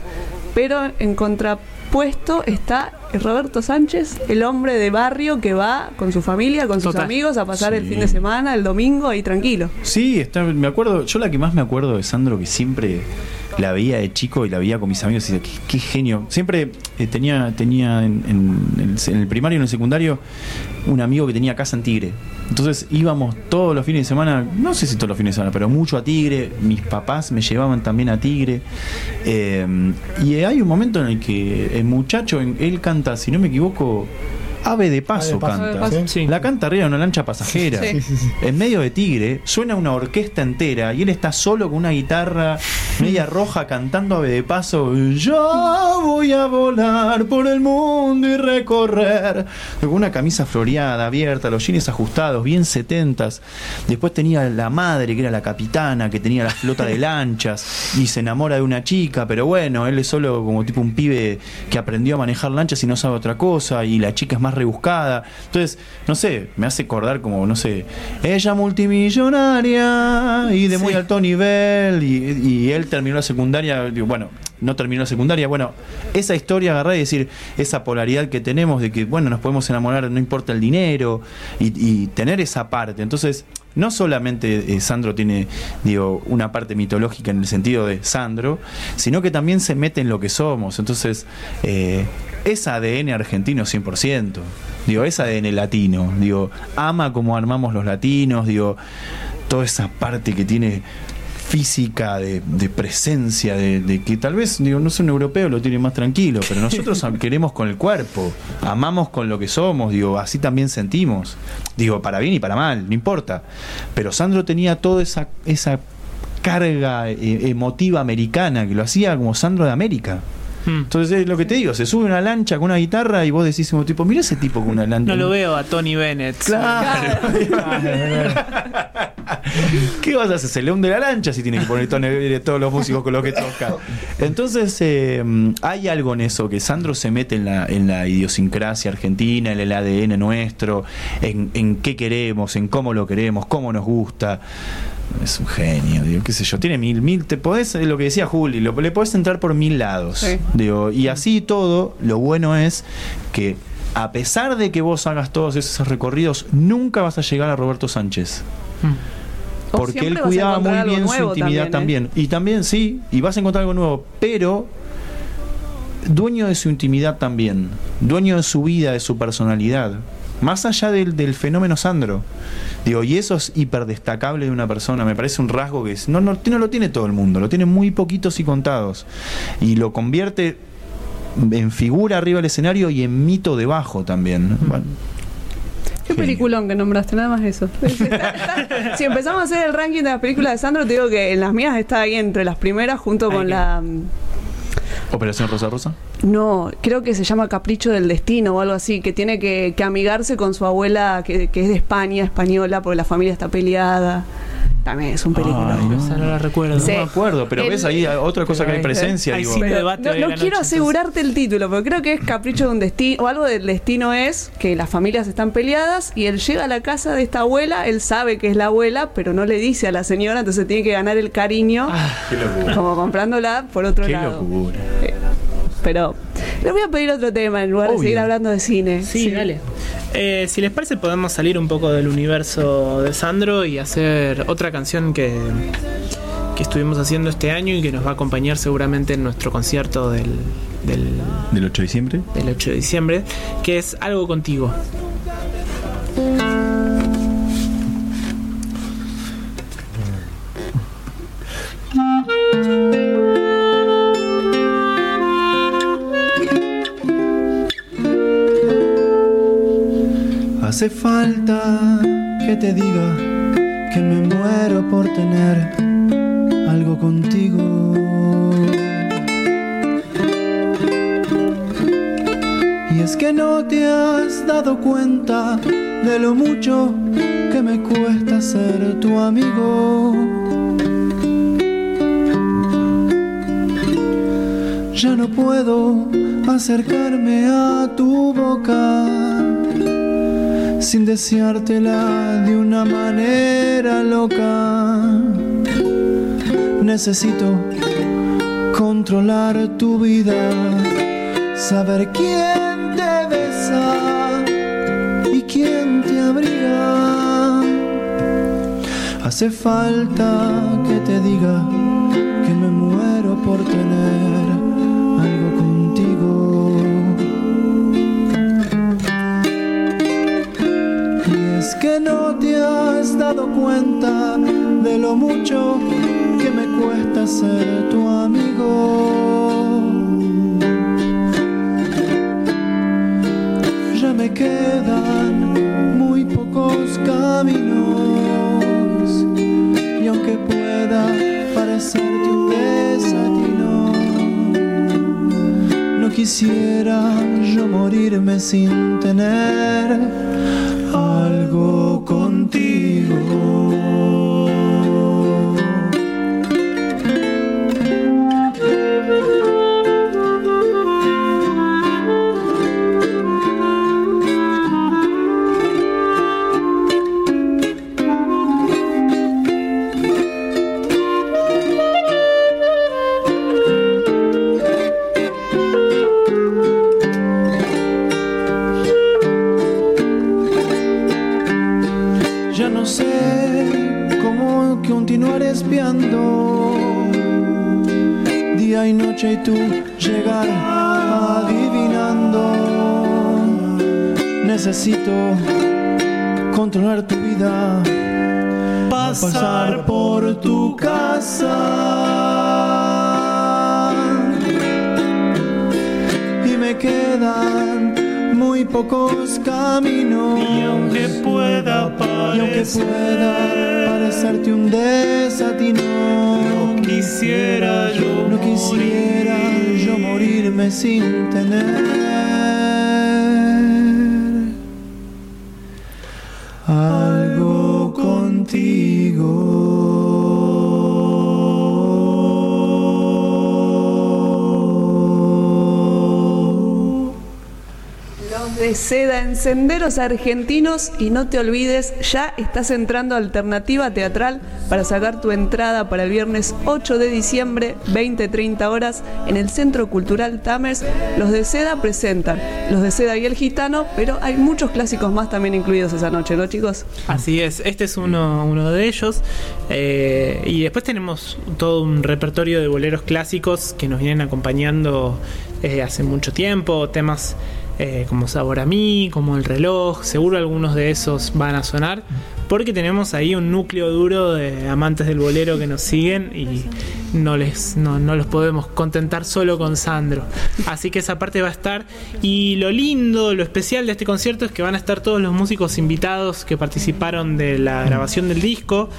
pero en contrapuesto está el Roberto Sánchez, el hombre de barrio que va con su familia, con sus Total. amigos a pasar el fin de semana, el domingo ahí tranquilo. Sí, está, me acuerdo, yo la que más me acuerdo de Sandro, que siempre la veía de chico y la veía con mis amigos y decía, qué, qué genio. Siempre eh, tenía, tenía en, en el, en el primario y en el secundario un amigo que tenía casa en Tigre. Entonces íbamos todos los fines de semana, no sé si todos los fines de semana, pero mucho a Tigre. Mis papás me llevaban también a Tigre. Eh, y hay un momento en el que el muchacho, él canta, si no me equivoco, Ave de Paso Ave de Paso. canta. Ave de Paso. Sí. La canta arriba de una lancha pasajera. Sí. Sí, sí, sí. En medio de Tigre suena una orquesta entera y él está solo con una guitarra media roja cantando ave de paso. Yo voy a volar por el mundo y recorrer. Con una camisa floreada, abierta, los jeans ajustados, bien setentas. Después tenía la madre que era la capitana, que tenía la flota de lanchas y se enamora de una chica, pero bueno, él es solo como tipo un pibe que aprendió a manejar lanchas y no sabe otra cosa y la chica es más rebuscada. Entonces, no sé, me hace acordar como, no sé, ella multimillonaria y de muy alto nivel y, y él terminó la secundaria, digo, bueno, no terminó la secundaria, bueno, esa historia agarrar y decir, esa polaridad que tenemos de que, bueno, nos podemos enamorar, no importa el dinero y, y tener esa parte. Entonces, no solamente eh, Sandro tiene, digo, una parte mitológica en el sentido de Sandro, sino que también se mete en lo que somos. Entonces, eh, es ADN argentino 100%. Digo, es ADN latino. Digo, ama como armamos los latinos. Digo, toda esa parte que tiene física de, de presencia, de, de que tal vez, digo, no sé, un europeo lo tiene más tranquilo, pero nosotros queremos con el cuerpo, amamos con lo que somos, digo, así también sentimos, digo, para bien y para mal, no importa. Pero Sandro tenía toda esa, esa carga eh, emotiva americana que lo hacía como Sandro de América. Mm. Entonces es lo que te digo, se sube una lancha con una guitarra y vos decís como tipo, mira ese tipo con una lancha. No lo veo a Tony Bennett. Claro. ¿Qué vas a hacer? Se le hunde la lancha si tiene que poner tono de todos los músicos con los que toca. Entonces, eh, hay algo en eso, que Sandro se mete en la, en la idiosincrasia argentina, en el ADN nuestro, en, en qué queremos, en cómo lo queremos, cómo nos gusta. Es un genio, digo, qué sé yo. Tiene mil, mil, te podés, lo que decía Juli, lo, le podés entrar por mil lados. Sí. Digo, y así todo, lo bueno es que a pesar de que vos hagas todos esos recorridos, nunca vas a llegar a Roberto Sánchez. Mm. O Porque él cuidaba muy bien su intimidad también, ¿eh? también. Y también, sí, y vas a encontrar algo nuevo, pero dueño de su intimidad también, dueño de su vida, de su personalidad. Más allá del, del fenómeno Sandro. Digo, y eso es hiper destacable de una persona. Me parece un rasgo que es, no, no, no lo tiene todo el mundo, lo tiene muy poquitos y contados. Y lo convierte en figura arriba del escenario y en mito debajo también. Bueno, ¿Qué Genio. peliculón que nombraste? Nada más eso. si empezamos a hacer el ranking de las películas de Sandro, te digo que en las mías está ahí entre las primeras junto Ay, con qué- la... Operación Rosa Rosa. No, creo que se llama Capricho del Destino o algo así, que tiene que, que amigarse con su abuela que, que es de España, española, porque la familia está peleada. También es un película. Ay, no. Esa no la recuerdo. Sí. No me acuerdo, pero El- ves ahí otra cosa que hay presencia. Hay digo, cine Pero debate no quiero noche, asegurarte el título, porque creo que es Capricho de un destino, o algo del destino es que las familias están peleadas y él llega a la casa de esta abuela, él sabe que es la abuela, pero no le dice a la señora, entonces tiene que ganar el cariño, Qué locura. como comprándola por otro Qué lado. locura. Pero les voy a pedir otro tema en lugar de seguir hablando de cine. Sí, dale. Eh, si les parece, podemos salir un poco del universo de Sandro y hacer otra canción que, que estuvimos haciendo este año y que nos va a acompañar seguramente en nuestro concierto del, del, ¿Del 8 de diciembre? del 8 de diciembre, que es Algo Contigo. Hace falta que te diga que me muero por tener algo contigo. Y es que no te has dado cuenta de lo mucho que me cuesta ser tu amigo. Ya no puedo acercarme a tu boca sin deseártela de una manera loca. Necesito controlar tu vida, saber quién te besa y quién te abriga. Hace falta que te diga que me muero por tener que no te has dado cuenta de lo mucho que me cuesta ser tu amigo. Ya me quedan muy pocos caminos y aunque pueda parecerte un desatino, no quisiera yo morirme sin tener algo contigo. Noche y tú llegar adivinando. Necesito controlar tu vida, pasar por tu casa y me quedan muy pocos caminos. Y aunque pueda Y aunque pueda parecerte un desatino, no quisiera yo no quisiera yo morirme sin tener seda en senderos argentinos y no te olvides, ya estás entrando a Alternativa Teatral para sacar tu entrada para el viernes 8 de diciembre, 20-30 horas, en el Centro Cultural Tamers. Los de seda presentan Los de seda y el gitano, pero hay muchos clásicos más también incluidos esa noche, ¿no chicos? Así es, este es uno, uno de ellos. Eh, y después tenemos todo un repertorio de boleros clásicos que nos vienen acompañando eh, hace mucho tiempo. Temas eh, como Sabor a mí, como El reloj. Seguro algunos de esos van a sonar. Porque tenemos ahí un núcleo duro de amantes del bolero que nos siguen y no les no, no los podemos contentar solo con Sandro. Así que esa parte va a estar. Y lo lindo, lo especial de este concierto es que van a estar todos los músicos invitados que participaron de la grabación del disco.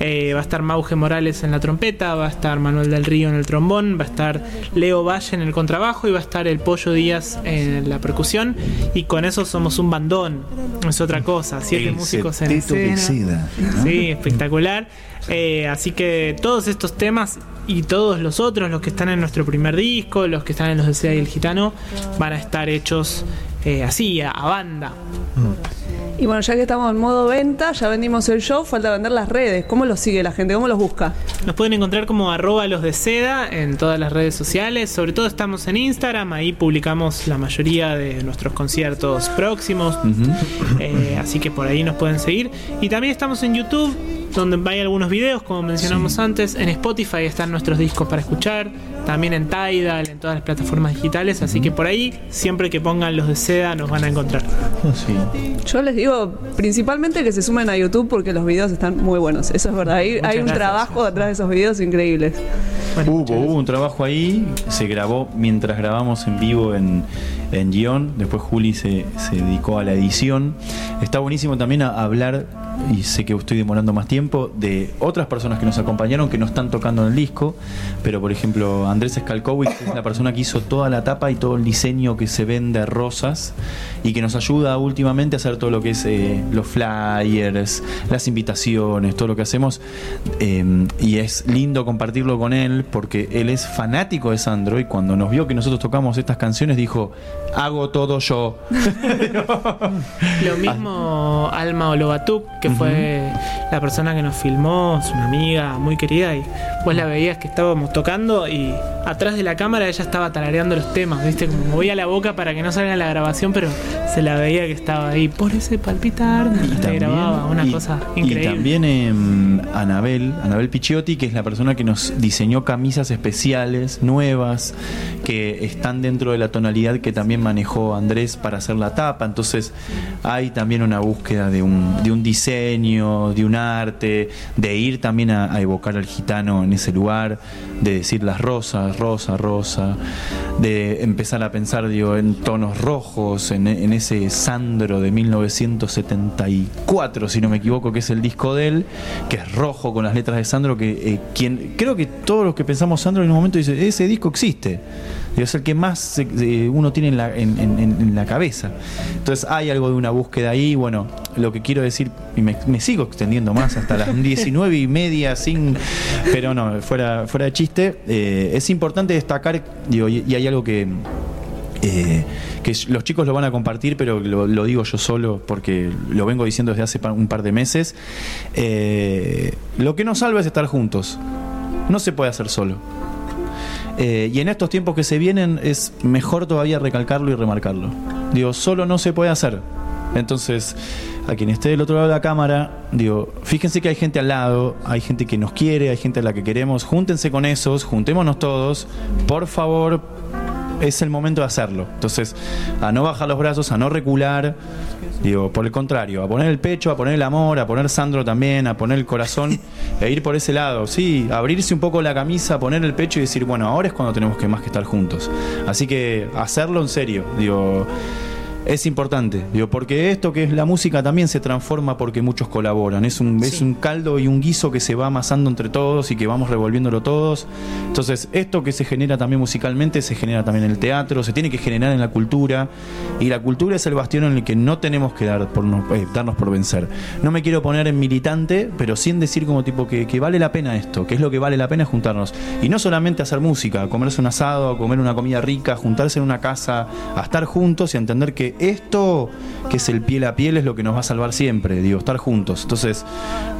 Eh, va a estar Mauge Morales en la trompeta, va a estar Manuel del Río en el trombón, va a estar Leo Valle en el contrabajo y va a estar el Pollo Díaz en la percusión. Y con eso somos un bandón, es otra cosa. Siete El músicos en escena. Sí, espectacular. Eh, así que todos estos temas y todos los otros, los que están en nuestro primer disco, los que están en los de Seda y el Gitano, van a estar hechos eh, así, a, a banda. Y bueno, ya que estamos en modo venta, ya vendimos el show, falta vender las redes. ¿Cómo los sigue la gente? ¿Cómo los busca? Nos pueden encontrar como arroba los de seda en todas las redes sociales. Sobre todo estamos en Instagram, ahí publicamos la mayoría de nuestros conciertos próximos. Eh, así que por ahí nos pueden seguir. Y también estamos en YouTube, donde hay algunos videos, como mencionamos antes. En Spotify están nuestros discos para escuchar. También en Tidal, en todas las plataformas digitales. Así que por ahí, siempre que pongan los de seda, nos van a encontrar. Sí. Yo les digo principalmente que se sumen a YouTube porque los videos están muy buenos. Eso es verdad. Hay, un gracias. trabajo detrás de esos videos increíbles. Bueno, Hubo, muchas gracias. hubo un trabajo ahí, se grabó mientras grabamos en vivo en, en guion, después Juli se, se dedicó a la edición. Está buenísimo también a hablar, y sé que estoy demorando más tiempo, de otras personas que nos acompañaron que no están tocando en el disco, pero por ejemplo Andrés Skalkowicz es la persona que hizo toda la tapa y todo el diseño que se ven de rosas y que nos ayuda últimamente a hacer todo lo que es eh, los flyers, las invitaciones, todo lo que hacemos. Eh, y es lindo compartirlo con él porque él es fanático de Sandro y cuando nos vio que nosotros tocamos estas canciones dijo, hago todo yo. Lo mismo Alma Olobatuk, que fue la persona que nos filmó, es una amiga muy querida, y vos la veías que estábamos tocando y atrás de la cámara ella estaba tarareando los temas, viste, como movía la boca para que no salga la grabación, pero se la veía que estaba ahí, por ese palpitar, te grababa, una y- cosa y increíble. también em, Anabel, Anabel Picciotti, que es la persona que nos diseñó camisas especiales, nuevas, que están dentro de la tonalidad que también manejó Andrés para hacer la tapa. Entonces hay también una búsqueda de un, de un diseño, de un arte, de ir también a, evocar al gitano en ese lugar, de decir las rosas, rosa, rosa, de empezar a pensar digo, en tonos rojos, en, en ese Sandro de 1974, si no me equivoco, que es el disco de él, que es rojo con las letras de Sandro, que eh, quien creo que todos los que pensamos Sandro en un momento dice, ese disco existe. Es el que más eh, uno tiene en la, en- en- en- en la cabeza. Entonces hay algo de una búsqueda ahí. Bueno, lo que quiero decir, y me, me sigo extendiendo más hasta las 19 y media, sin, pero no, fuera, fuera de chiste, eh, es importante destacar, digo, y, y hay algo que, eh, que los chicos lo van a compartir, pero lo, lo digo yo solo porque lo vengo diciendo desde hace un par de meses. Eh, lo que nos salva es estar juntos. No se puede hacer solo. Eh, y en estos tiempos que se vienen es mejor todavía recalcarlo y remarcarlo. Digo, solo no se puede hacer. Entonces, a quien esté del otro lado de la cámara, digo, fíjense que hay gente al lado, hay gente que nos quiere, hay gente a la que queremos, júntense con esos, juntémonos todos, por favor, es el momento de hacerlo. Entonces, a no bajar los brazos, a no recular, digo, por el contrario, a poner el pecho, a poner el amor, a poner Sandro también, a poner el corazón, e ir por ese lado, sí, abrirse un poco la camisa, poner el pecho y decir, bueno, ahora es cuando tenemos que más que estar juntos. Así que hacerlo en serio, digo. Es importante, digo, porque esto que es la música también se transforma porque muchos colaboran. Es un, es un caldo y un guiso que se va amasando entre todos y que vamos revolviéndolo todos. Entonces, esto que se genera también musicalmente se genera también en el teatro, se tiene que generar en la cultura. Y la cultura es el bastión en el que no tenemos que dar por eh, darnos por vencer. No me quiero poner en militante, pero sin decir como tipo que, que vale la pena esto, que es lo que vale la pena juntarnos. Y no solamente hacer música, comerse un asado, comer una comida rica, juntarse en una casa, a estar juntos y a entender que esto, que es el piel a piel, es lo que nos va a salvar siempre, digo, estar juntos. Entonces,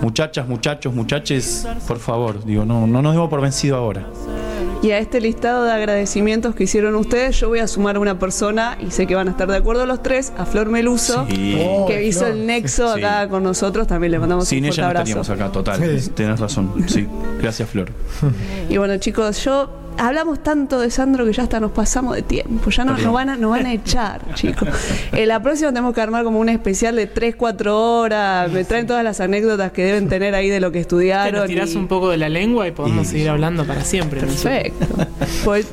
muchachas, muchachos, muchaches, por favor, digo, no, no nos demos por vencido ahora. Y a este listado de agradecimientos que hicieron ustedes, yo voy a sumar a una persona, y sé que van a estar de acuerdo los tres, a Flor Meluso, Sí. Oh, que hizo Flor. el nexo Sí. acá con nosotros. También le mandamos Sin un fuerte ella no abrazo. estaríamos acá, total. Sí. Tenés razón. Sí, gracias, Flor. Y bueno, chicos, yo hablamos tanto de Sandro que ya hasta nos pasamos de tiempo. Ya nos, van a, nos van a echar, chicos. En la próxima tenemos que armar como un especial de 3, 4 horas. Me traen todas las anécdotas que deben tener ahí de lo que Te estudiaron. nos tirás y- un poco de la lengua y podemos Y- seguir hablando para siempre. Perfecto. Pues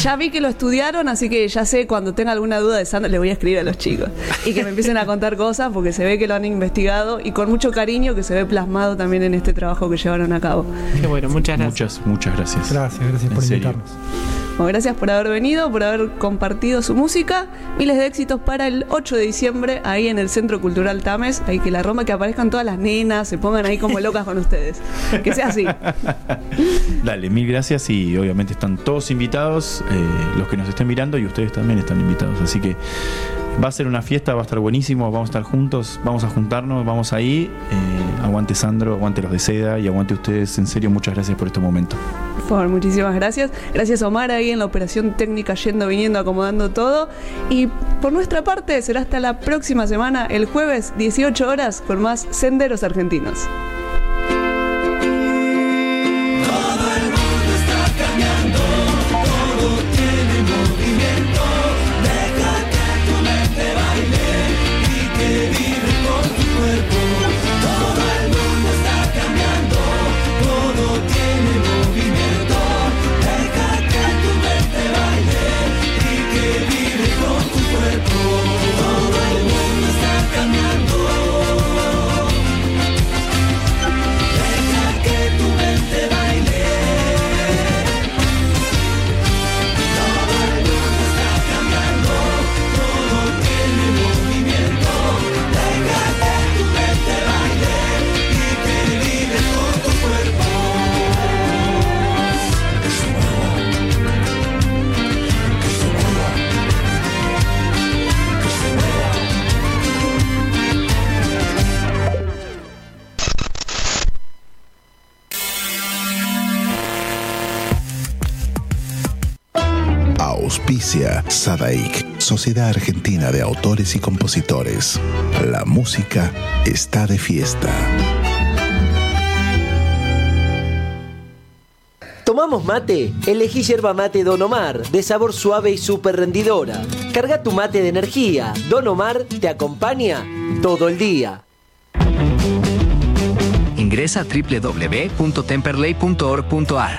ya vi que lo estudiaron, así que ya sé cuando tenga alguna duda de Sandro le voy a escribir a los chicos y que me empiecen a contar cosas porque se ve que lo han investigado y con mucho cariño que se ve plasmado también en este trabajo que llevaron a cabo. Qué bueno, muchas gracias. Muchas, muchas gracias. Gracias, gracias por serio. invitarnos. Bueno, gracias por haber venido, por haber compartido su música. Miles de éxitos para el 8 de diciembre ahí en el Centro Cultural Tames. Ahí que la Roma, que aparezcan todas las nenas, se pongan ahí como locas con ustedes. Que sea así. Dale, mil gracias y obviamente están todos invitados, eh, los que nos estén mirando y ustedes también están invitados. Así que va a ser una fiesta, va a estar buenísimo, vamos a estar juntos, vamos a juntarnos, vamos ahí. Eh, aguante Sandro, aguante los de seda y aguante ustedes. En serio, muchas gracias por este momento. Por favor, muchísimas gracias. Gracias Omar ahí en la operación técnica, yendo, viniendo, acomodando todo. Y por nuestra parte, será hasta la próxima semana, el jueves, 18 horas, con más Senderos Argentinos. Sadaik, Sociedad Argentina de Autores y Compositores. La música está de fiesta. ¿Tomamos mate? Elegí yerba mate Don Omar, de sabor suave y súper rendidora. Carga tu mate de energía. Don Omar te acompaña todo el día. Ingresa a www.temperley.org.ar.